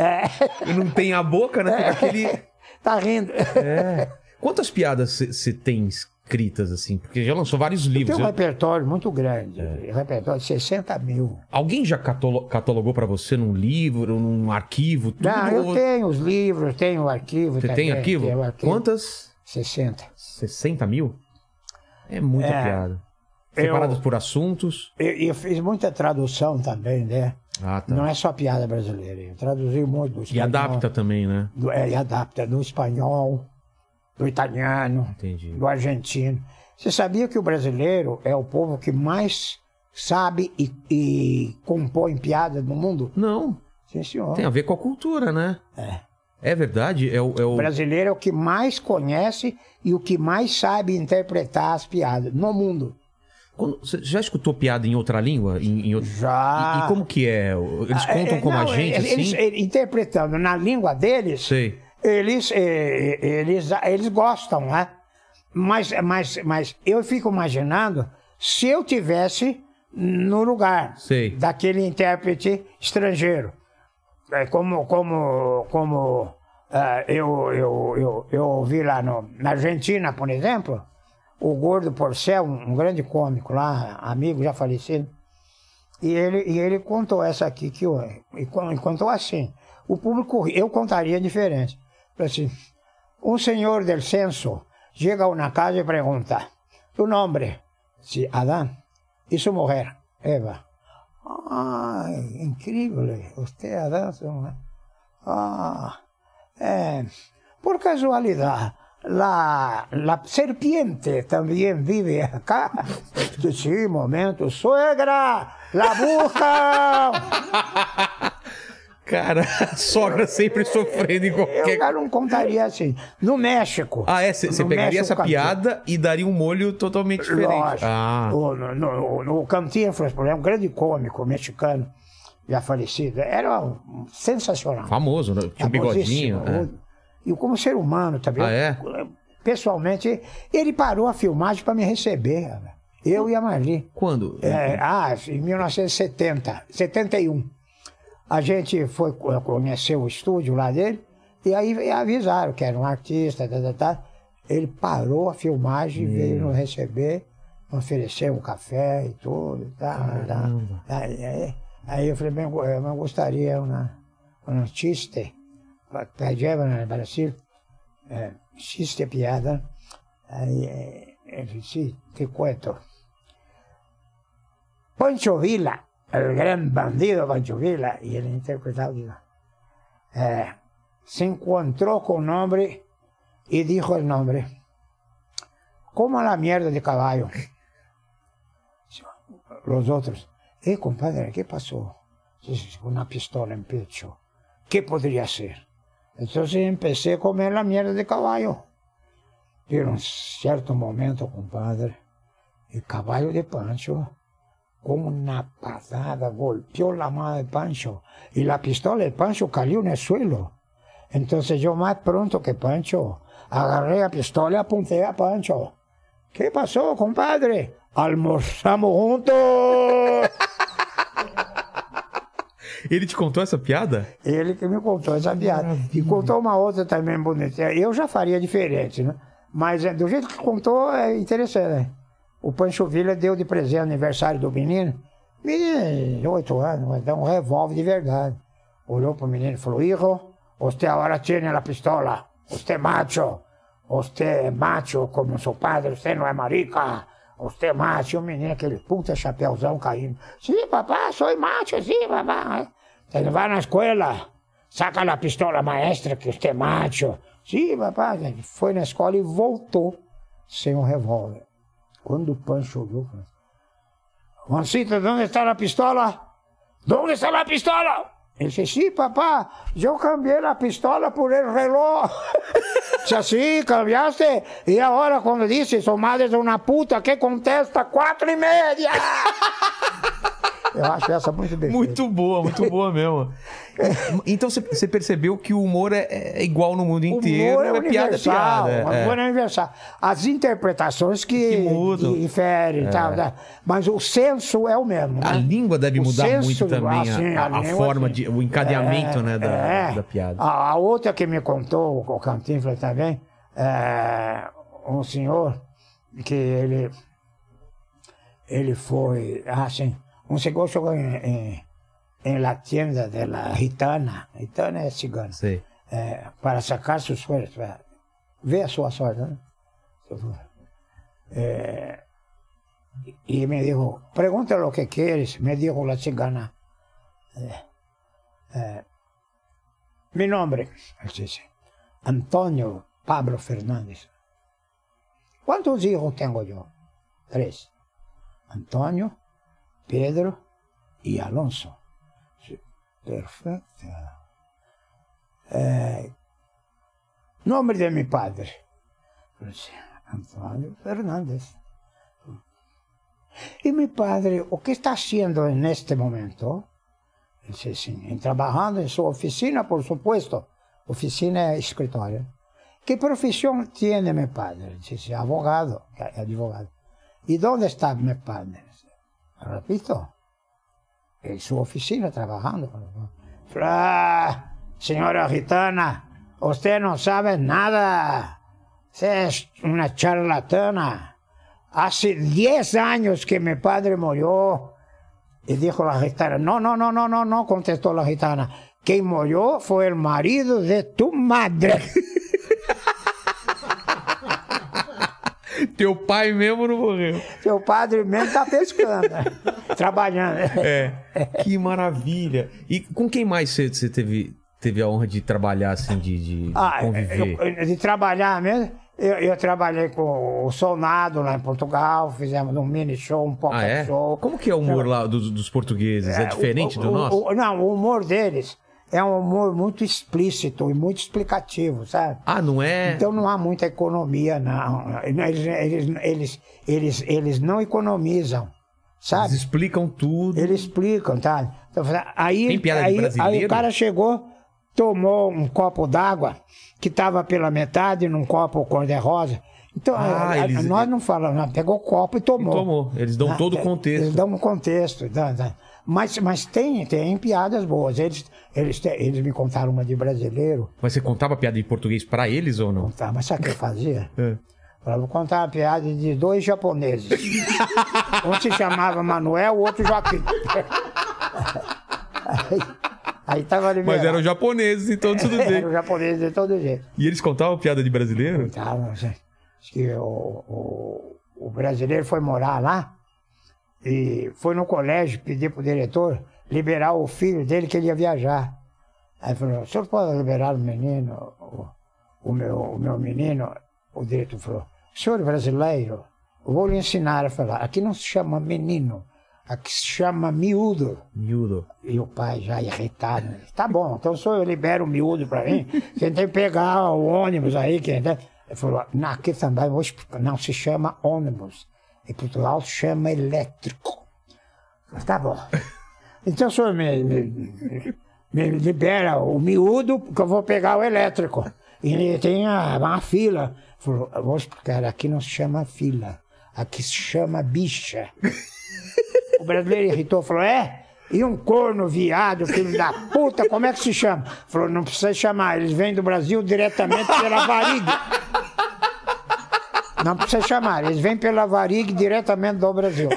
É, E não tem a boca, né? Fica aquele... tá rindo. É. Quantas piadas você tem escritas, assim? Porque já lançou vários Tem livros. um Eu- repertório muito grande. É. Repertório de 60 mil. Alguém já catalo- catalogou pra você num livro, num arquivo? Tudo? Não, eu tenho os livros, tenho o arquivo Você também. tem arquivo? Arquivo. Quantas? 60. 60 mil? É muita É. piada. Eu- Separadas por assuntos. Eu, eu fiz muita tradução também, né? Ah, tá. Não é só piada brasileira. Eu traduzi muito do E espanhol. adapta também, né? Do, é, e adapta do espanhol, do italiano, Entendi. do argentino. Você sabia que o brasileiro é o povo que mais sabe e, e compõe piada no mundo? Não, Sim, senhor. tem a ver com a cultura, né? É. É verdade? É o, é o- O brasileiro é o que mais conhece e o que mais sabe interpretar as piadas no mundo. Quando- Você já escutou piada em outra língua? Em, em outro- Já. E, e como que é? Eles Ah, contam é, como a não, gente, eles, assim? eles, interpretando na língua deles, Sei. Eles, eh, eles, eles gostam, né? Mas, mas, mas eu fico imaginando se eu tivesse no lugar Sei. daquele intérprete estrangeiro. É como, como, como ah, eu, eu, eu, eu ouvi lá no, na Argentina, por exemplo, o Gordo Porcel, um, um grande cômico lá, amigo já falecido, e ele, e ele contou essa aqui, que eu, e e contou assim. O público, eu contaria diferente. Assim, um senhor del censo chega a uma casa e pergunta, tu nome? Se Adán. E su mujer? Eva. Ay, increíble. Usted Adán. Ah, eh, por casualidad, la, la serpiente también vive acá. Sí, momento. Suegra, la busca. Cara, a sogra sempre sofrendo em Eu qualquer... já não contaria assim. No México. Ah, é? Você pegaria México, essa piada e daria um molho totalmente diferente. Lógico. Ah, O, no, no, no Cantinflas, por exemplo, um grande cômico mexicano, já falecido, era um- sensacional. famoso, né? tinha um bigodinho. Famosíssimo. é. E como ser humano também. Ah, é? Pessoalmente, ele parou a filmagem para me receber. Eu e a Marli. Quando? É, ah, em 1970, 71. A gente foi co- conhecer o estúdio lá dele, e aí avisaram que era um artista, tá, tá, tá. Ele parou a filmagem, veio nos receber, ofereceu um café e tudo. Tá, tá. Aí, aí- eu falei, bem, eu eu gostaria um chiste, pedeva no Brasil, é, chiste piada. Aí eh, ele disse, te cuento. Pancho Villa, el gran bandido Pancho Villa, y el interpretado eh, se encontró con un hombre y dijo el nombre. Como la mierda de caballo. Los otros, eh, compadre, ¿qué pasó? Una pistola en pecho. ¿Qué podría ser? Entonces empecé a comer la mierda de caballo. Pero en cierto momento, compadre, el caballo de Pancho, una patada, golpeó la mano de Pancho y la pistola de Pancho cayó en el suelo. Entonces yo más pronto que Pancho, agarré la pistola y apunté a Pancho. ¿Qué pasó, compadre? Almorzamos juntos. Ele te contou essa piada? Ele que me contou essa piada. E contou uma outra também bonita. Eu já faria diferente, né? Mas é, do jeito que contou, é interessante. né? O Pancho Villa deu de presente aniversário do menino. Menino 8 anos, vai dar um revólver de verdade. Olhou pro menino e falou: Hijo, você agora tem a pistola. Você é macho. Você é macho como seu padre, você não é marica. Você é macho. O menino, aquele puta chapéuzão caindo. Sim, papá, sou macho, sim, papá. Ele vai na escola, saca a pistola maestra que você é macho. Sim, papá. Ele foi na escola e voltou sem um revólver. Quando o Pancho olhou, falou: Juancito, onde está a pistola? ¿Dónde está a pistola? Ele disse, sim, papá, eu cambiei a pistola por el reloj. Disse assim, cambiaste? E agora, quando disse, sua madre é uma puta, que contesta quatro e meia. Eu acho essa muito bem. Muito boa, muito boa mesmo. Então você- percebeu que o humor é, é igual no mundo inteiro, humor é é piada, é piada. o é. humor é universal. As interpretações que, Que mudam. que diferem e tal, né? mas o senso é o mesmo. A né? língua deve O mudar senso, muito também, assim, a, a a forma, assim. de, o encadeamento É, né, da, é. da piada. A, a outra que me contou, o Cantinflas também, é um senhor que ele, ele foi, assim, senhor chegou em, em, em la tienda de la gitana, gitana é cigana, eh, para sacar sus suertes, para ver sorte. ¿no? Eh, y me dijo, pregunta lo que quieres, me dijo la cigana. Eh, eh, mi nombre, dice, Antonio Pablo Fernández. ¿Cuántos hijos tengo yo? Tres. Antonio, Pedro y Alonso. Perfecto. Eh, nombre de mi padre. Antonio Fernández. Y mi padre, ¿o qué está haciendo en este momento? Dice, sí, trabajando en su oficina, por supuesto. Oficina es escritorio. ¿Qué profesión tiene mi padre? Dice, abogado. ¿Y dónde está mi padre? Repito, en su oficina trabajando. Señora gitana, usted no sabe nada. Usted es una charlatana. Hace 10 años que mi padre murió. Y dijo la gitana, no, no, no, no, no, no, contestó la gitana. Quien murió fue el marido de tu madre. Teu pai mesmo não morreu. Seu padre mesmo tá pescando, né? trabalhando. É. Que maravilha. E com quem mais você, você teve, teve a honra de trabalhar, assim, de, de- Ah, conviver? eu- de trabalhar mesmo, eu, eu trabalhei com o Solnado lá em Portugal, fizemos um mini show, um pocket Ah, é? show. Como que é o humor lá dos, dos portugueses? É, diferente o, do o- nosso? o- não, o humor deles é um humor muito explícito e muito explicativo, sabe? Ah, não é? Então não há muita economia, não. Eles, eles, eles, eles, eles não economizam, Eles sabe? explicam tudo. Eles explicam, tá? Então, aí, Tem piada de aí, aí o cara chegou, tomou um copo d'água que estava pela metade num copo cor-de-rosa. Então, Ah, a- a- eles- nós não falamos, nada, pegou o copo e tomou. tomou. Eles dão Ah, todo o é, contexto. Eles dão um contexto. tá, tá. Mas, mas tem, tem piadas boas. Eles, eles, te- eles me contaram uma de brasileiro. Mas você contava piada em português pra eles ou não? Contar, mas sabe o que eu fazia? É. Falava, vou contar uma piada de dois japoneses. um se chamava Manuel, o outro Joaquim. aí, aí tava liberado. Mas eram japoneses, então tudo Era bem. o japonês de todo jeito. E eles contavam piada de brasileiro? Tava, assim, acho que o, o, o brasileiro foi morar lá e foi no colégio pedir pro diretor liberar o filho dele que ele ia viajar. Aí falou, o senhor pode liberar o menino, o, o meu, o meu menino? O diretor falou, senhor brasileiro, eu vou lhe ensinar a falar. Aqui não se chama menino, aqui se chama miúdo. Miúdo. E o pai já irritado. Tá bom, então só eu libero o miúdo pra mim. Quem tem que pegar o ônibus aí, tem... Ele falou, não, aqui também explicar. Não se chama ônibus. Em Portugal se chama elétrico. Tá bom. Então o senhor me, me, me libera o miúdo, que eu vou pegar o elétrico. E tem a- uma fila. Falou, vou explicar, aqui não se chama fila, aqui se chama bicha. O brasileiro irritou, falou, é? E um corno viado, filho da puta, como é que se chama? Falou, não precisa chamar, eles vêm do Brasil diretamente pela varig. Não precisa chamar, eles vêm pela varig diretamente do Brasil.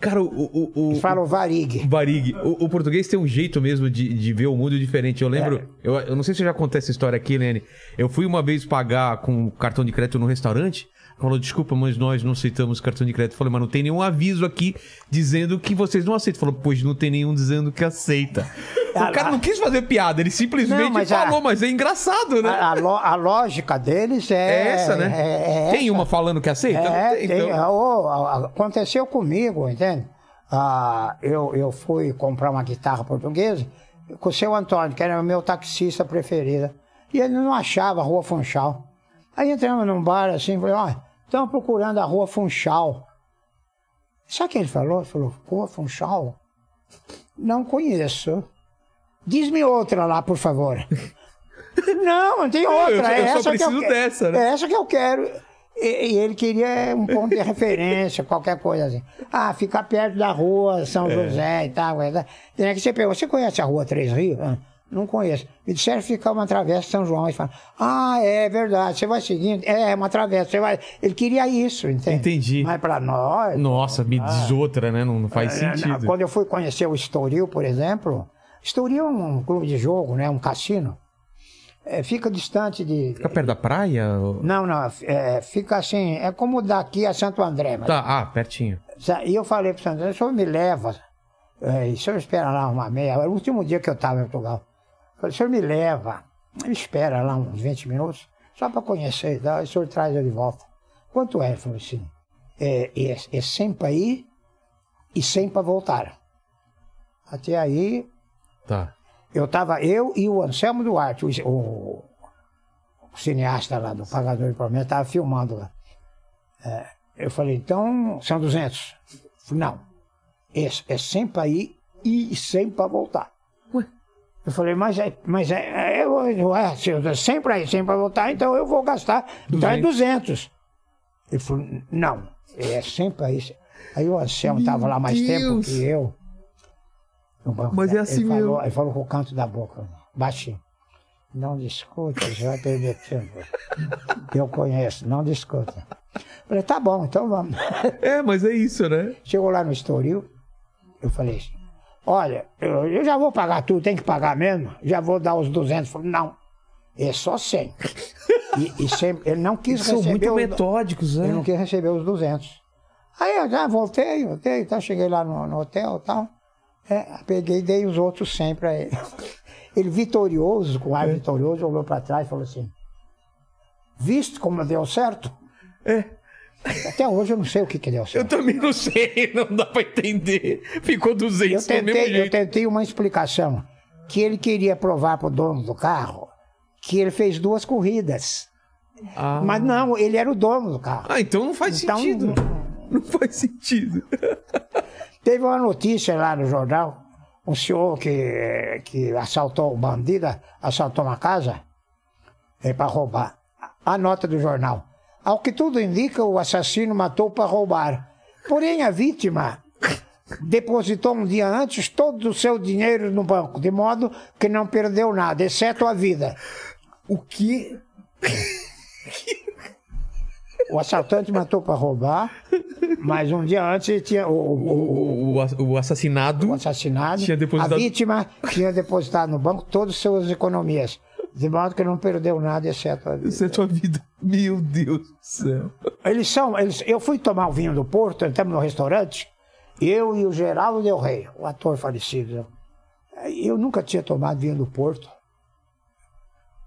Cara, o, o, o, Eles falam varig. Varig, o, o português tem um jeito mesmo de, de ver o mundo diferente. Eu lembro, É. eu, eu não sei se eu já contei essa história aqui, Lene. Eu fui uma vez pagar com cartão de crédito no restaurante. Falou, desculpa, mas nós não aceitamos cartão de crédito. Falei, mas não tem nenhum aviso aqui dizendo que vocês não aceitam. Falou, pois não tem nenhum dizendo que aceita. Ah, o cara lá. não quis fazer piada, ele simplesmente Não, mas a- falou, mas é engraçado, né? A, a a lógica deles é. é essa, né? é- é tem essa. uma falando que aceita? É, tem, tem, então. a- a- aconteceu comigo, entende? Ah, eu, eu fui comprar uma guitarra portuguesa com o seu Antônio, que era o meu taxista preferido. E ele não achava a Rua Funchal. Aí entramos num bar assim, falei, ó, estamos procurando a Rua Funchal. Sabe o que ele falou? Ele falou, Rua Funchal? Não conheço. Diz-me outra lá, por favor. Não, não tem outra. eu só- é eu essa que eu quero. dessa, né? É essa que eu quero. E, e ele queria um ponto de referência, qualquer coisa assim. Ah, ficar perto da rua São José e tal. tal. Tem que você pergunta, você conhece a rua Três Rios? Ah, não conheço. Me disseram que ficar uma travessa de São João. Ele fala, ah, é verdade, você vai seguindo. É, é uma travessa, você vai. Ele queria isso, entende? Entendi. Mas para nós. Nossa, me diz outra, né? Não, não faz É, sentido. Quando eu fui conhecer o Estoril, por exemplo, Estoril é um clube de jogo, né? Um cassino. É, fica distante de. Fica perto da praia? ou- Não, não, é, fica assim, é como daqui a Santo André. Mas, Tá, ah, pertinho. E eu falei para Santo André, o senhor me leva, é, e o senhor espera lá uma meia, era o último dia que eu estava em Portugal. Eu falei, o senhor me leva, me espera lá uns 20 minutos, só para conhecer e tal, e o senhor traz eu de volta. Quanto é? Ele falou assim, é, é, é 100 para ir e 100 para voltar. Até aí, Tá. eu tava, eu e o Anselmo Duarte, o, o- o cineasta lá do Pagador de Promessa, estava filmando lá. É, eu falei, então são 200. Falei, não, é, é 100 para ir e 100 para voltar. Eu falei, mas é, mas é, é, eu- eu- é, se eu dou 100 para ir, 100 para voltar, então eu vou gastar, então é 200. Ele falou, não, é 100 para ir. Aí o Anselmo estava lá mais tempo Deus. que eu. Mas é assim ele falou, mesmo. Ele falou com o canto da boca, baixinho. Não discuta, você vai perder tempo. Eu conheço, não discuta. Falei, tá bom, então vamos. É, mas é isso, né? Chegou lá no Estoril, eu falei olha, eu, eu já vou pagar tudo, tem que pagar mesmo? Já vou dar os 200. Falei, não, é só 100. E, e sempre, ele não quis São receber muito os- metódicos, né? ele não quis receber os 200. Aí eu já voltei, voltei, então cheguei lá no, no hotel e tal. É, peguei e dei os outros 100 para ele. Ele vitorioso, com É. ar vitorioso, olhou para trás e falou assim: Visto como deu certo? É. Até hoje eu não sei o que, que deu Eu certo. também não sei, não dá pra entender. Ficou 200 Eu tentei, eu tentei uma explicação. Que ele queria provar para o dono do carro que ele fez duas corridas. Ah. Mas não, ele era o dono do carro. Ah, então não faz Então, sentido. Não faz sentido. Teve uma notícia lá no jornal, um senhor que, que assaltou, bandido, assaltou uma casa para roubar. A nota do jornal. Ao que tudo indica, o assassino matou para roubar. Porém, a vítima depositou um dia antes todo o seu dinheiro no banco, de modo que não perdeu nada, exceto a vida. O que? O assaltante matou para roubar, mas um dia antes ele tinha o- o- o, O, assassinado. o assassinado, Tinha depositado- a vítima tinha depositado no banco todas as suas economias, de modo que não perdeu nada, exceto a vida. É tua vida. Meu Deus do céu. Eles são, eles, eu fui tomar o vinho do Porto, entramos no restaurante, eu e o Geraldo Del Rey, o ator falecido. Eu nunca tinha tomado vinho do Porto.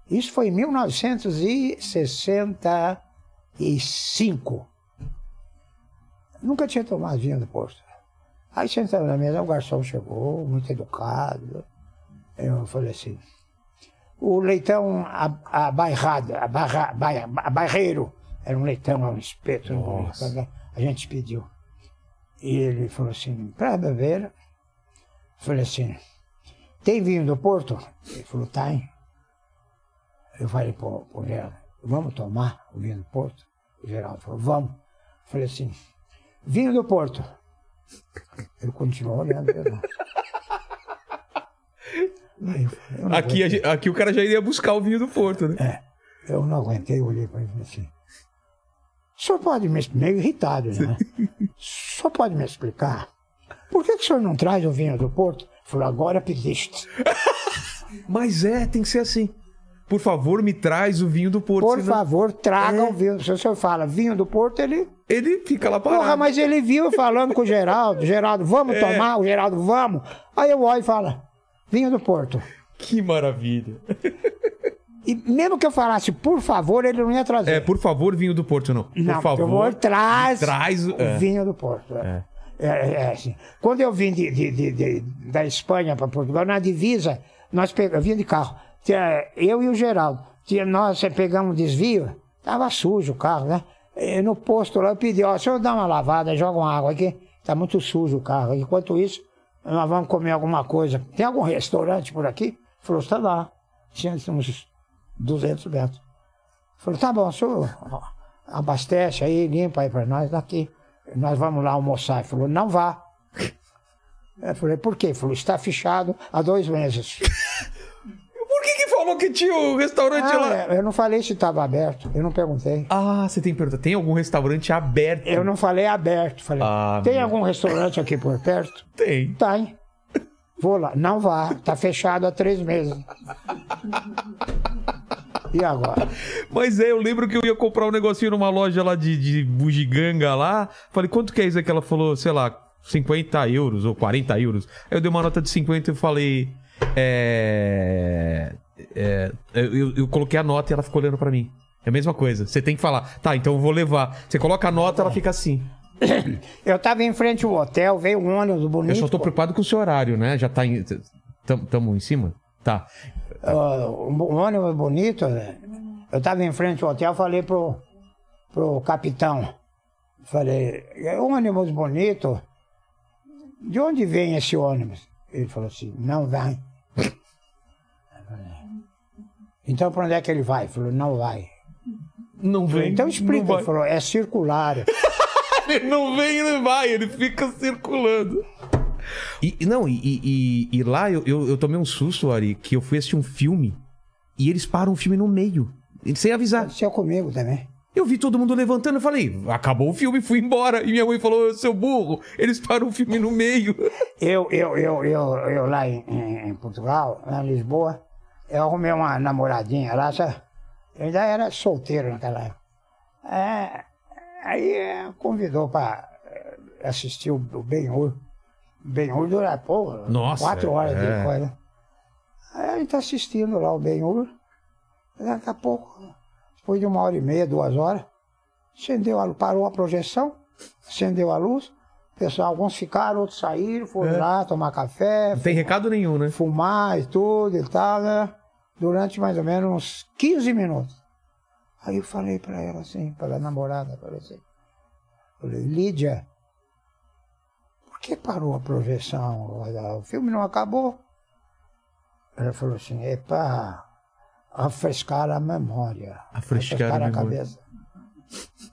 Isso foi em 1965. Nunca tinha tomado vinho do Porto. Aí sentamos na mesa, o garçom chegou, muito educado. Eu falei assim, o leitão abairrado, abarra, abarreiro, era um leitão, um espeto. Nossa. A gente pediu. E ele falou assim, para beber. Eu falei assim, tem vinho do Porto? Ele falou, tem. Eu falei pro, pro Geraldo, vamos tomar o vinho do Porto? O Geraldo falou, vamos. Eu falei assim, vinho do Porto. Ele continuou olhando. Aí Aqui, a aqui o cara já iria buscar o vinho do Porto, né? É, eu não aguentei, eu olhei para ele e falei assim, o senhor pode me meio irritado, né? O senhor pode me explicar? Por que, que o senhor não traz o vinho do Porto? Falou, agora pediste. Mas é, tem que ser assim. Por favor, me traz o vinho do Porto. Por senão favor, traga É. o vinho. Se o senhor fala vinho do Porto, ele. Ele fica lá parado. Porra, mas ele viu falando com o Geraldo. Geraldo, vamos É. tomar? O Geraldo, vamos. Aí eu olho e falo, vinho do Porto. Que maravilha. E mesmo que eu falasse, por favor, ele não ia trazer. É, por favor, vinho do Porto, não. Por Não, favor. por favor, traz, traz o- é. vinho do Porto. É. É, é, assim. Quando eu vim de, de- de- de- da Espanha para Portugal, na divisa, nós pegamos, eu vim de carro, eu e o Geraldo, nós pegamos um desvio, tava sujo o carro, né? E no posto lá eu pedi, ó, senhor dá uma lavada, joga uma água aqui, tá muito sujo o carro. Enquanto isso, nós vamos comer alguma coisa. Tem algum restaurante por aqui? Falou, está lá. Tinha uns 200 metros. Falou, tá bom, senhor abastece aí, limpa aí para nós daqui. Nós vamos lá almoçar. Ele falou, não vá. Eu falei, por quê? Ele falou, está fechado há dois meses. Que que falou que tinha o restaurante Ah, lá? eu não falei se estava aberto, eu não perguntei. Ah, você tem que perguntar. Tem algum restaurante aberto? Eu não falei aberto. Falei, Ah, tem meu. algum restaurante aqui por perto? Tem. Tem. Vou lá. Não vá, está fechado há três meses. E agora? Mas é, eu lembro que eu ia comprar um negocinho numa loja lá de, de bugiganga lá. Falei, quanto que é isso aqui? Ela falou, sei lá, 50 euros ou 40 euros. Aí eu dei uma nota de 50 e falei. É. é, eu, eu- eu coloquei a nota e ela ficou olhando pra mim. É a mesma coisa. Você tem que falar, tá, então eu vou levar. Você coloca a nota, ela fica assim. Eu estava em frente ao hotel, veio um ônibus bonito. Eu só tô preocupado com o seu horário, né? Já tá em. tam- Tamo em cima? Tá. Ah, um ônibus bonito, né? Eu estava em frente ao hotel, falei pro, pro capitão, falei, é ônibus bonito, de onde vem esse ônibus? Ele falou assim, não vem. Então para onde é que ele vai? Ele falou, não vai. Não vem. Então não explica, ele falou, é circular. Ele não vem, ele vai, ele fica circulando. E, e não, e, e- e- e lá eu, eu, eu tomei um susto, Ari, que eu fui assistir um filme e eles param o filme no meio, sem avisar. Aconteceu comigo também. Eu vi todo mundo levantando e falei, acabou o filme, fui embora. E minha mãe falou, seu burro, eles param o filme no meio. Eu, eu, eu, eu, eu lá em, em- em Portugal, lá em Lisboa, eu arrumei uma namoradinha lá, sabe? Eu ainda era solteiro naquela época. É, aí é, convidou para assistir o, o Ben-Hur. Ben-Hur dura, pô, Nossa, quatro horas é. de coisa. Aí a gente tá assistindo lá o Ben-Hur. Daqui a pouco, depois de uma hora e meia, duas horas, acendeu a, parou a projeção, acendeu a luz. Pessoal, alguns ficaram, outros saíram, foram É. lá tomar café, Não tem recado nenhum, né? fumar e tudo e tal, né? Durante mais ou menos uns 15 minutos. Aí eu falei pra ela assim, pra namorada, falei assim, falei, Lídia, por que parou a projeção? O filme não acabou? Ela falou assim, é pra refrescar a memória. Refrescar a memória. cabeça.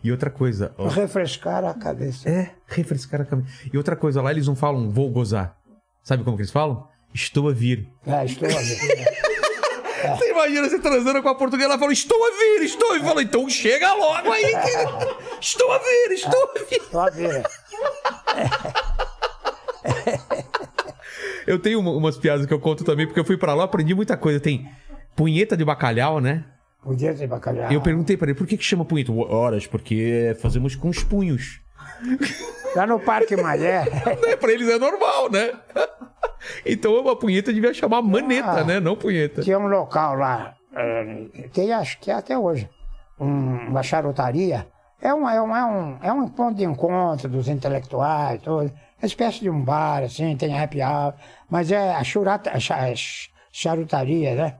E outra coisa, ó, Refrescar a cabeça. é, refrescar a cabeça. E outra coisa, lá eles não falam vou gozar. Sabe como que eles falam? Estou a vir. É, estou a ver. Você imagina você transando com a portuguesa, ela fala, estou a vir, estou a vir. Fala, então chega logo aí. que- Estou a vir, estou a vir. Estou a ver. Eu tenho uma- umas piadas que eu conto também, porque eu fui pra lá, aprendi muita coisa. Tem punheta de bacalhau, né? Podia ser bacalhau. Eu perguntei pra ele, por que que chama punheta? Horas, porque fazemos com os punhos. Lá no Parque Malé. Né? Pra eles é normal, né? Então a punheta devia chamar maneta, Ah. né? Não punheta. Tinha um local lá, eh, tem acho que é até hoje, um- uma charutaria. É um, é, um, é, um, é um ponto de encontro dos intelectuais, tudo. Uma espécie de um bar, assim, tem happy hour, mas é a, churata, a cha- ch- charutaria, né?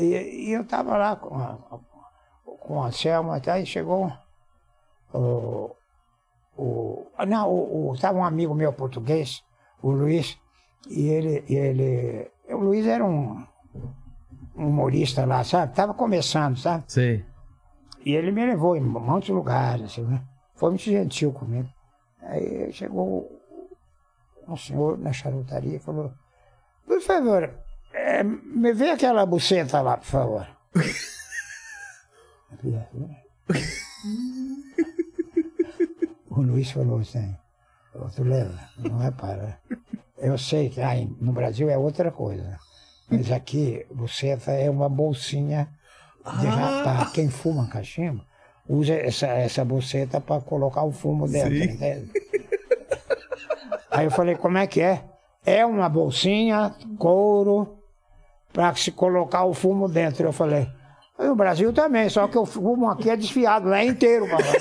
E, e eu tava lá com a, com o Anselmo, até aí chegou o, o, não, o, o, tava um amigo meu português, o Luiz, e ele, ele, o Luiz era um, um humorista lá, sabe? Tava começando, sabe? Sei. E ele me levou em muitos lugares, assim, né? Foi muito gentil comigo. Aí chegou um senhor na charutaria e falou, por favor, eh, me vê aquela buceta lá, por favor. Falei, "Ah, o Luiz falou assim, "Ô, tu leva, não é para. Eu sei que ah, no Brasil é outra coisa, mas aqui buceta é uma bolsinha de rapar. Quem fuma cachimbo usa essa, essa buceta para colocar o fumo dentro. Aí eu falei, como é que é? É uma bolsinha, couro, para se colocar o fumo dentro. Eu falei, no Brasil também, só que o fumo aqui é desfiado, lá é inteiro. papai."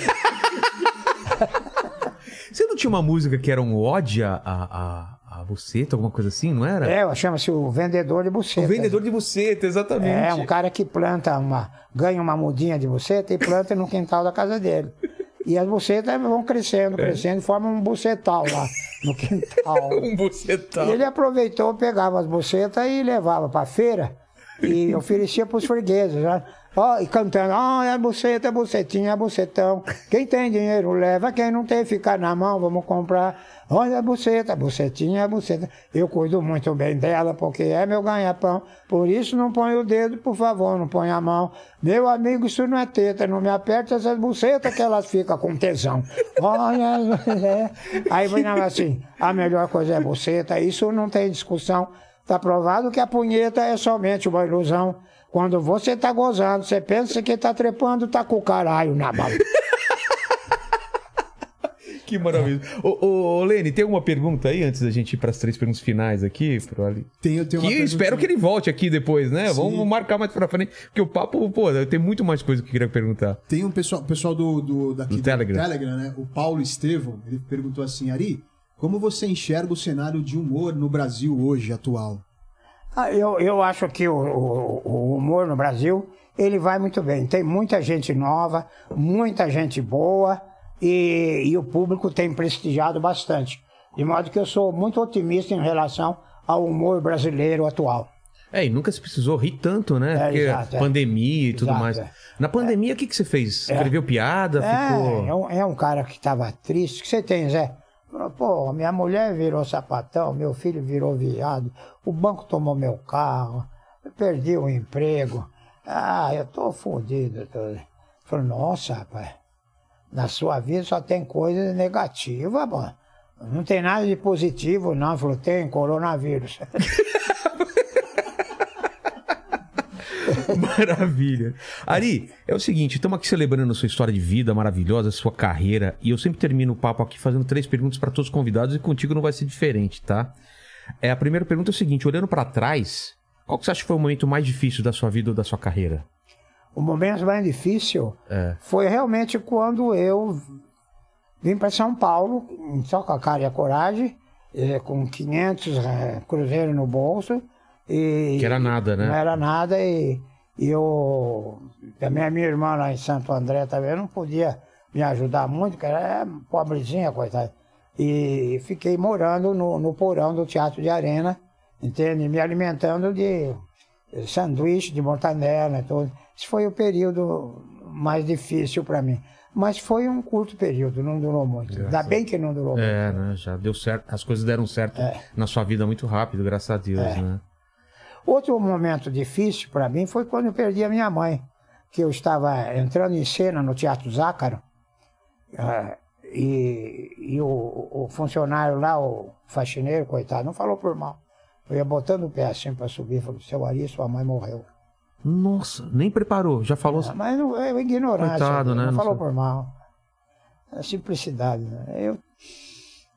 Você não tinha uma música que era um ode a, a, a, buceta, alguma coisa assim, não era? É, chama-se o vendedor de buceta. O vendedor de buceta, exatamente. É, um cara que planta uma. ganha uma mudinha de buceta e planta no quintal da casa dele. E as bucetas vão crescendo, crescendo, e formam um bucetal lá no quintal. Um bucetão. E ele aproveitou, pegava as bucetas e levava para feira e oferecia para os fregueses. Né? Ó, e cantando, ó, é buceta, é bucetinha, é bucetão. Quem tem dinheiro leva, quem não tem fica na mão, vamos comprar. Olha a buceta, bucetinha, é buceta. Eu cuido muito bem dela, porque é meu ganha-pão. Por isso não põe o dedo, por favor, não põe a mão. Meu amigo, isso não é teta, não me aperte essas bucetas que elas ficam com tesão. Olha, é. Aí vai assim, a melhor coisa é buceta, isso não tem discussão. Está provado que a punheta é somente uma ilusão. Quando você tá gozando, você pensa que tá trepando, tá com o caralho na mão. Que maravilha. Ô, ô, ô, Lene, tem alguma pergunta aí antes da gente ir para as três perguntas finais aqui? Pro Ali? Tenho, tenho Que uma eu espero que ele volte aqui depois, né? Vamos marcar mais pra frente. Porque o papo, pô, tem muito mais coisa que eu queria perguntar. Tem um pessoal, pessoal do, do, daqui Do Telegram. né? O Paulo Estevão, ele perguntou assim, Ari, como você enxerga o cenário de humor no Brasil hoje, atual? Ah, Eu, eu acho que o, o- o humor no Brasil, ele vai muito bem. Tem muita gente nova, muita gente boa e, e o público tem prestigiado bastante. De modo que eu sou muito otimista em relação ao humor brasileiro atual. É, e nunca se precisou rir tanto, né? É, Porque exato, é. pandemia e tudo Exato, mais. é. Na pandemia, o que, que você fez? Escreveu piada? É, Ficou. é um, é um cara que estava triste. O que você tem, Zé? Pô, minha mulher virou sapatão, meu filho virou viado, o banco tomou meu carro, eu perdi o emprego. Ah, eu tô fodido. Tô... Falei, nossa, rapaz, na sua vida só tem coisa negativa, mano. Não tem nada de positivo, não. Falou, tem coronavírus. Maravilha. Ari, é o seguinte, estamos aqui celebrando a sua história de vida maravilhosa, a sua carreira, e eu sempre termino o papo aqui fazendo três perguntas para todos os convidados e contigo não vai ser diferente, tá? É, a primeira pergunta é o seguinte, olhando para trás, qual que você acha que foi o momento mais difícil da sua vida ou da sua carreira? O momento mais difícil É. foi realmente quando eu vim para São Paulo, só com a cara e a coragem, eh, com 500 eh, cruzeiros no bolso. E, Que era nada, né? Não era nada e eu... Também a minha irmã lá em Santo André também não podia me ajudar muito, porque ela é pobrezinha, coitada. E fiquei morando no, no porão do Teatro de Arena, entende? Me alimentando de sanduíche de mortadela e tudo. Esse foi o período mais difícil para mim. Mas foi um curto período, não durou muito. Ainda bem que não durou muito. É, né? Já deu certo, as coisas deram certo É. na sua vida muito rápido, graças a Deus, né? Outro momento difícil para mim foi quando eu perdi a minha mãe, que eu estava entrando em cena no Teatro Zácaro, ah, e, e o, o funcionário lá, o faxineiro, coitado, não falou por mal. Eu ia botando o pé assim para subir, falou, seu Ari, sua mãe morreu. Nossa, nem preparou, já falou. Ah, Mas não, é ignorância, Coitado, né? não Não falou sabe. por mal. É simplicidade, né? Eu,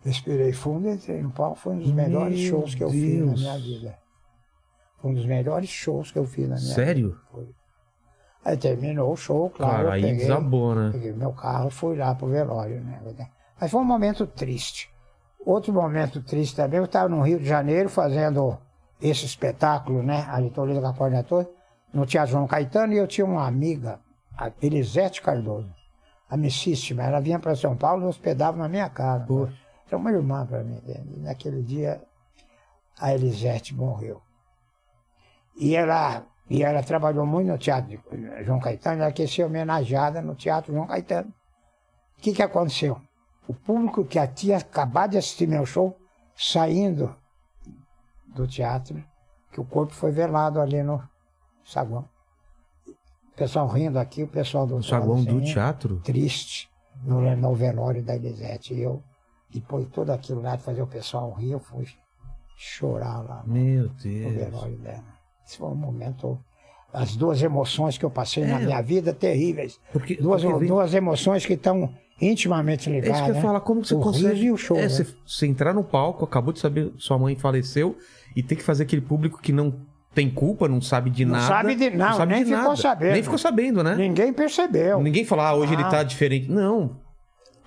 Respirei fundo, entrei no palco. Foi um dos melhores Meu shows que eu fiz na minha vida. Foi um dos melhores shows que eu fiz na minha vida. Sério? Aí terminou o show, claro. Cara, aí peguei, desabou, né? peguei meu carro e fui lá pro velório, né? Mas foi um momento triste. Outro momento triste também, eu estava no Rio de Janeiro fazendo esse espetáculo, né? A Toledo da Cornetor, no Teatro João Caetano, e eu tinha uma amiga, a Elisete Cardoso, amicíssima. Ela vinha para São Paulo e hospedava na minha casa. Era uma irmã para mim. E naquele dia, a Elisete morreu. E ela, e ela trabalhou muito no Teatro de João Caetano, ela quer ser homenageada no Teatro João Caetano. O que, que aconteceu? O público que tinha acabado de assistir meu show, saindo do teatro, que o corpo foi velado ali no saguão. O pessoal rindo aqui, o pessoal do O saguão do teatro? Triste, no, no velório da Elisete. E eu, depois de tudo aquilo lá, de fazer o pessoal rir, eu fui chorar lá no, Meu no Deus. velório dela. Esse foi um momento. As duas emoções que eu passei na É. minha vida terríveis. Porque, Duas, porque vem- duas emoções que estão intimamente É ligadas. isso que eu né? falar, como você o consegue. e o show. é, né? você, você entrar no palco, acabou de saber sua mãe faleceu, e tem que fazer aquele público que não tem culpa, não sabe de Não nada. sabe de- não, nem ficou sabendo. Nem ficou sabendo, né? Ninguém percebeu. Ninguém fala, ah, hoje ele Ah. tá diferente. Não.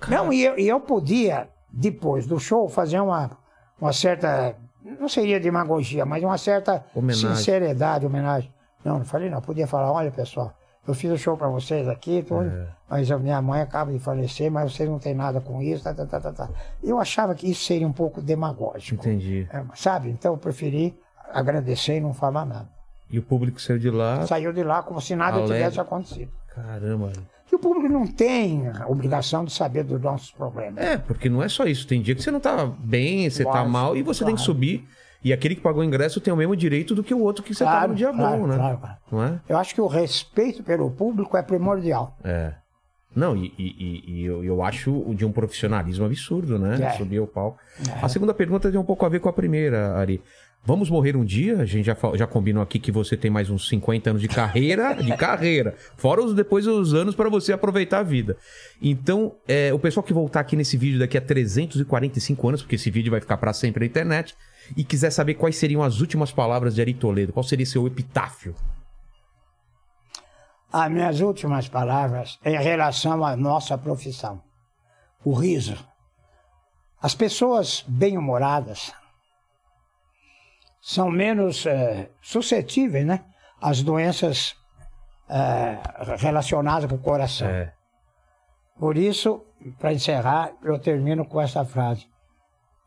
Não, e eu, e eu podia, depois do show, fazer uma, uma certa. Não seria demagogia, mas uma certa Homenagem. sinceridade, homenagem. Não, não falei não. Podia falar, olha pessoal, eu fiz o show pra vocês aqui, tudo, É. mas a minha mãe acaba de falecer, mas vocês não têm nada com isso, tá, tá, tá, tá, tá. Eu achava que isso seria um pouco demagógico. Entendi. É, sabe? Então eu preferi agradecer e não falar nada. E o público saiu de lá. Saiu de lá como se nada Alegre. tivesse acontecido. Caramba. E o público não tem a obrigação de saber dos nossos problemas. É, porque não é só isso. Tem dia que você não tá bem, você tá Lógico, mal e você tem que claro. subir. E aquele que pagou o ingresso tem o mesmo direito do que o outro que você tá Claro, no dia claro, bom, né? claro, claro. Não é? Eu acho que o respeito pelo público é primordial. É. Não, e, e- e- eu, eu acho de um profissionalismo absurdo, né? É. Subir ao palco. É. A segunda pergunta tem um pouco a ver com a primeira, Ari. Vamos morrer um dia? A gente já, já combinou aqui que você tem mais uns 50 anos de carreira, de carreira. Fora os depois os anos para você aproveitar a vida. Então, é, o pessoal que voltar aqui nesse vídeo daqui a 345 anos, porque esse vídeo vai ficar para sempre na internet, e quiser saber quais seriam as últimas palavras de Ari Toledo, qual seria seu epitáfio? As minhas últimas palavras em relação à nossa profissão. O riso. As pessoas bem-humoradas são menos eh, suscetíveis né, às doenças eh, relacionadas com o coração. É. Por isso, para encerrar, eu termino com essa frase.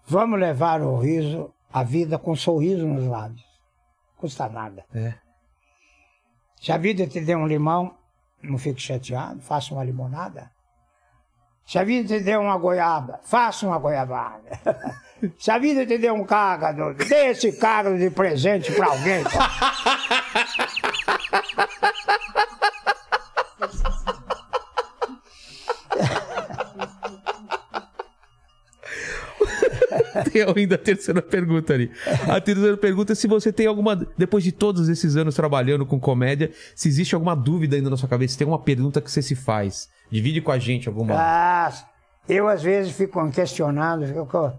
Vamos levar o riso, a vida com um sorriso nos lábios. Custa nada. É. Se a vida te der um limão, não fique chateado, faça uma limonada. Se a vida te deu uma goiaba, faça uma goiabada. Se a vida te deu um cágado, dê esse cágado de presente para alguém. Tem ainda a terceira pergunta ali. A terceira pergunta é se você tem alguma. Depois de todos esses anos trabalhando com comédia, se existe alguma dúvida ainda na sua cabeça, se tem uma pergunta que você se faz. Divide com a gente alguma. Ah, eu às vezes fico questionando, fico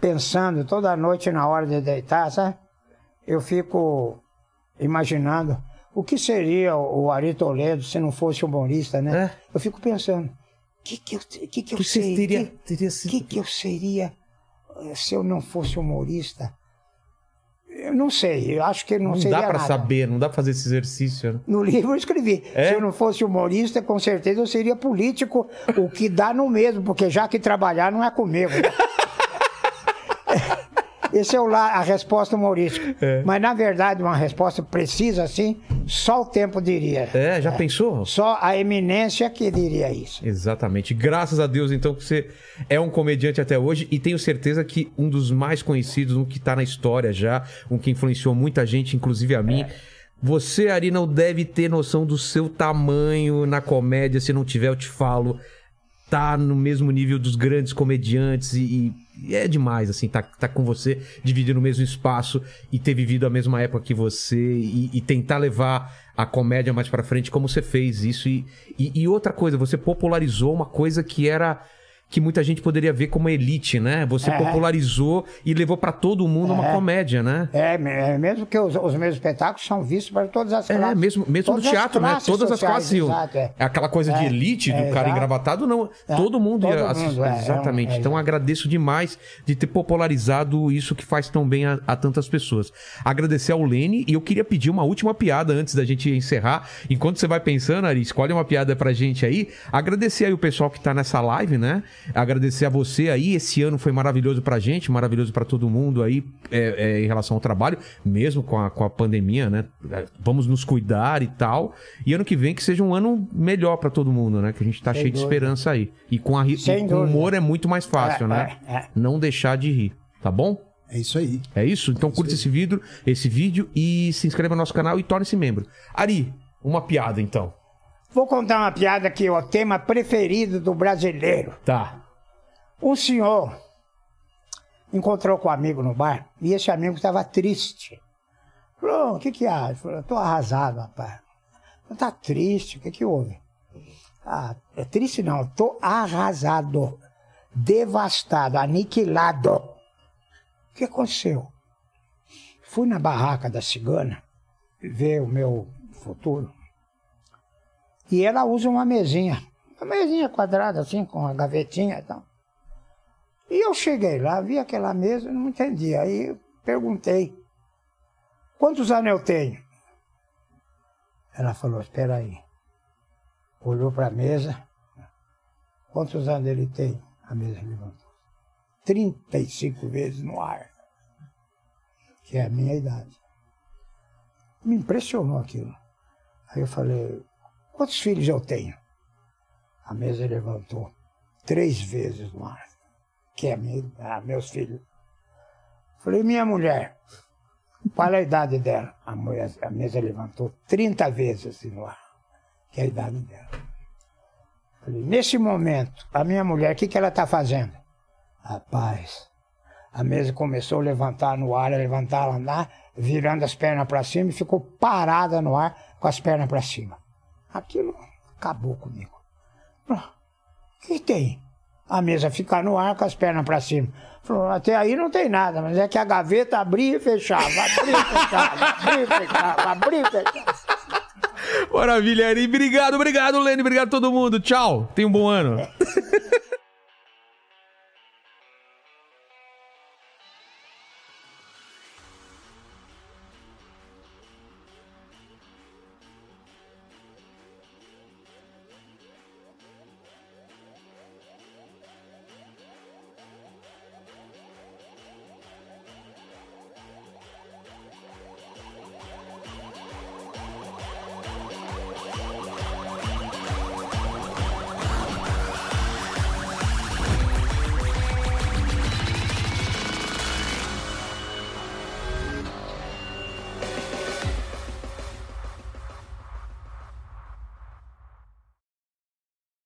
pensando toda noite na hora de deitar, sabe? Eu fico imaginando o que seria o Ari Toledo se não fosse humorista, né? É. Eu fico pensando, o que, que, eu, que, que eu sei- teria, teria O sido. que, que eu seria eh, se eu não fosse humorista? Eu não sei, eu acho que não, Não seria dá pra nada. saber, não dá pra fazer esse exercício. né? No livro eu escrevi. É? Se eu não fosse humorista, com certeza eu seria político, o que dá no mesmo, porque já que trabalhar não é comigo. né? Esse é o la- a resposta humorística. É. Mas, na verdade, uma resposta precisa assim, só o tempo diria. É, já pensou? Só a eminência que diria isso. Exatamente. Graças a Deus, então, que você é um comediante até hoje e tenho certeza que um dos mais conhecidos, um que tá na história já, um que influenciou muita gente, inclusive a mim. Você, Ari, não deve ter noção do seu tamanho na comédia. Se não tiver, eu te falo. Tá no mesmo nível dos grandes comediantes e, e é demais, assim, tá, tá com você, dividindo o mesmo espaço e ter vivido a mesma época que você e, e tentar levar a comédia mais pra frente como você fez isso. E, e, e outra coisa, você popularizou uma coisa que era que muita gente poderia ver como elite, né? Você É. popularizou e levou pra todo mundo uma É. comédia, né? É, é mesmo que os, os meus espetáculos são vistos para todas as É, classes. mesmo, mesmo no todas teatro, né? Todas as classes exato, é. É aquela coisa de É, elite, do é, cara engravatado, não. É, Todo mundo ia todo assistir. é, é um- Exatamente. é, então é. agradeço demais de ter popularizado isso que faz tão bem a, a tantas pessoas. Agradecer ao Lene e eu queria pedir uma última piada antes da gente encerrar. Enquanto você vai pensando, Ari, escolhe uma piada pra gente aí. Agradecer aí o pessoal que tá nessa live, né? Agradecer a você aí. Esse ano foi maravilhoso pra gente, maravilhoso pra todo mundo aí é, é, em relação ao trabalho, mesmo com a, com a pandemia, né? É, Vamos nos cuidar e tal. E ano que vem que seja um ano melhor pra todo mundo, né? Que a gente tá Sem cheio de dúvida. esperança aí. E com, a, ri- e com humor é muito mais fácil, É, né? é, é. Não deixar de rir, tá bom? É isso aí. É isso? Então curta esse vídeo, esse vídeo e se inscreva no nosso canal e torne-se membro. Ari, uma piada então. Vou contar uma piada que é o tema preferido do brasileiro. Tá. Um senhor encontrou com um amigo no bar e esse amigo estava triste. Falou, o que que há? Ele falou, estou arrasado, rapaz. Está triste, o que que houve? Ah, é triste não, estou arrasado, devastado, aniquilado. O que aconteceu? Fui na barraca da cigana ver o meu futuro. E ela usa uma mesinha. Uma mesinha quadrada, assim, com a gavetinha e tal. E eu cheguei lá, vi aquela mesa, não entendi. Aí perguntei, quantos anos eu tenho? Ela falou, espera aí. Olhou para a mesa. Quantos anos ele tem? A mesa levantou. 35 vezes no ar. Que é a minha idade. Me impressionou aquilo. Aí eu falei, quantos filhos eu tenho? A mesa levantou. Três vezes no ar. Que é minha, ah, meus filhos. Falei, minha mulher, qual é a idade dela? A, mulher, a mesa levantou 30 vezes assim no ar. Que é a idade dela. Falei, nesse momento, a minha mulher, o que, que ela está fazendo? Rapaz, a mesa começou a levantar no ar, a levantar, a andar, virando as pernas para cima e ficou parada no ar com as pernas para cima. Aquilo acabou comigo. O que tem? A mesa ficar no ar com as pernas para cima. Falou, até aí não tem nada, mas é que a gaveta abria e fechava, abria e fechava, abria e fechava, abria e fechava. Maravilha, Ari. Obrigado, obrigado, Lene. Obrigado a todo mundo. Tchau. Tenha um bom ano.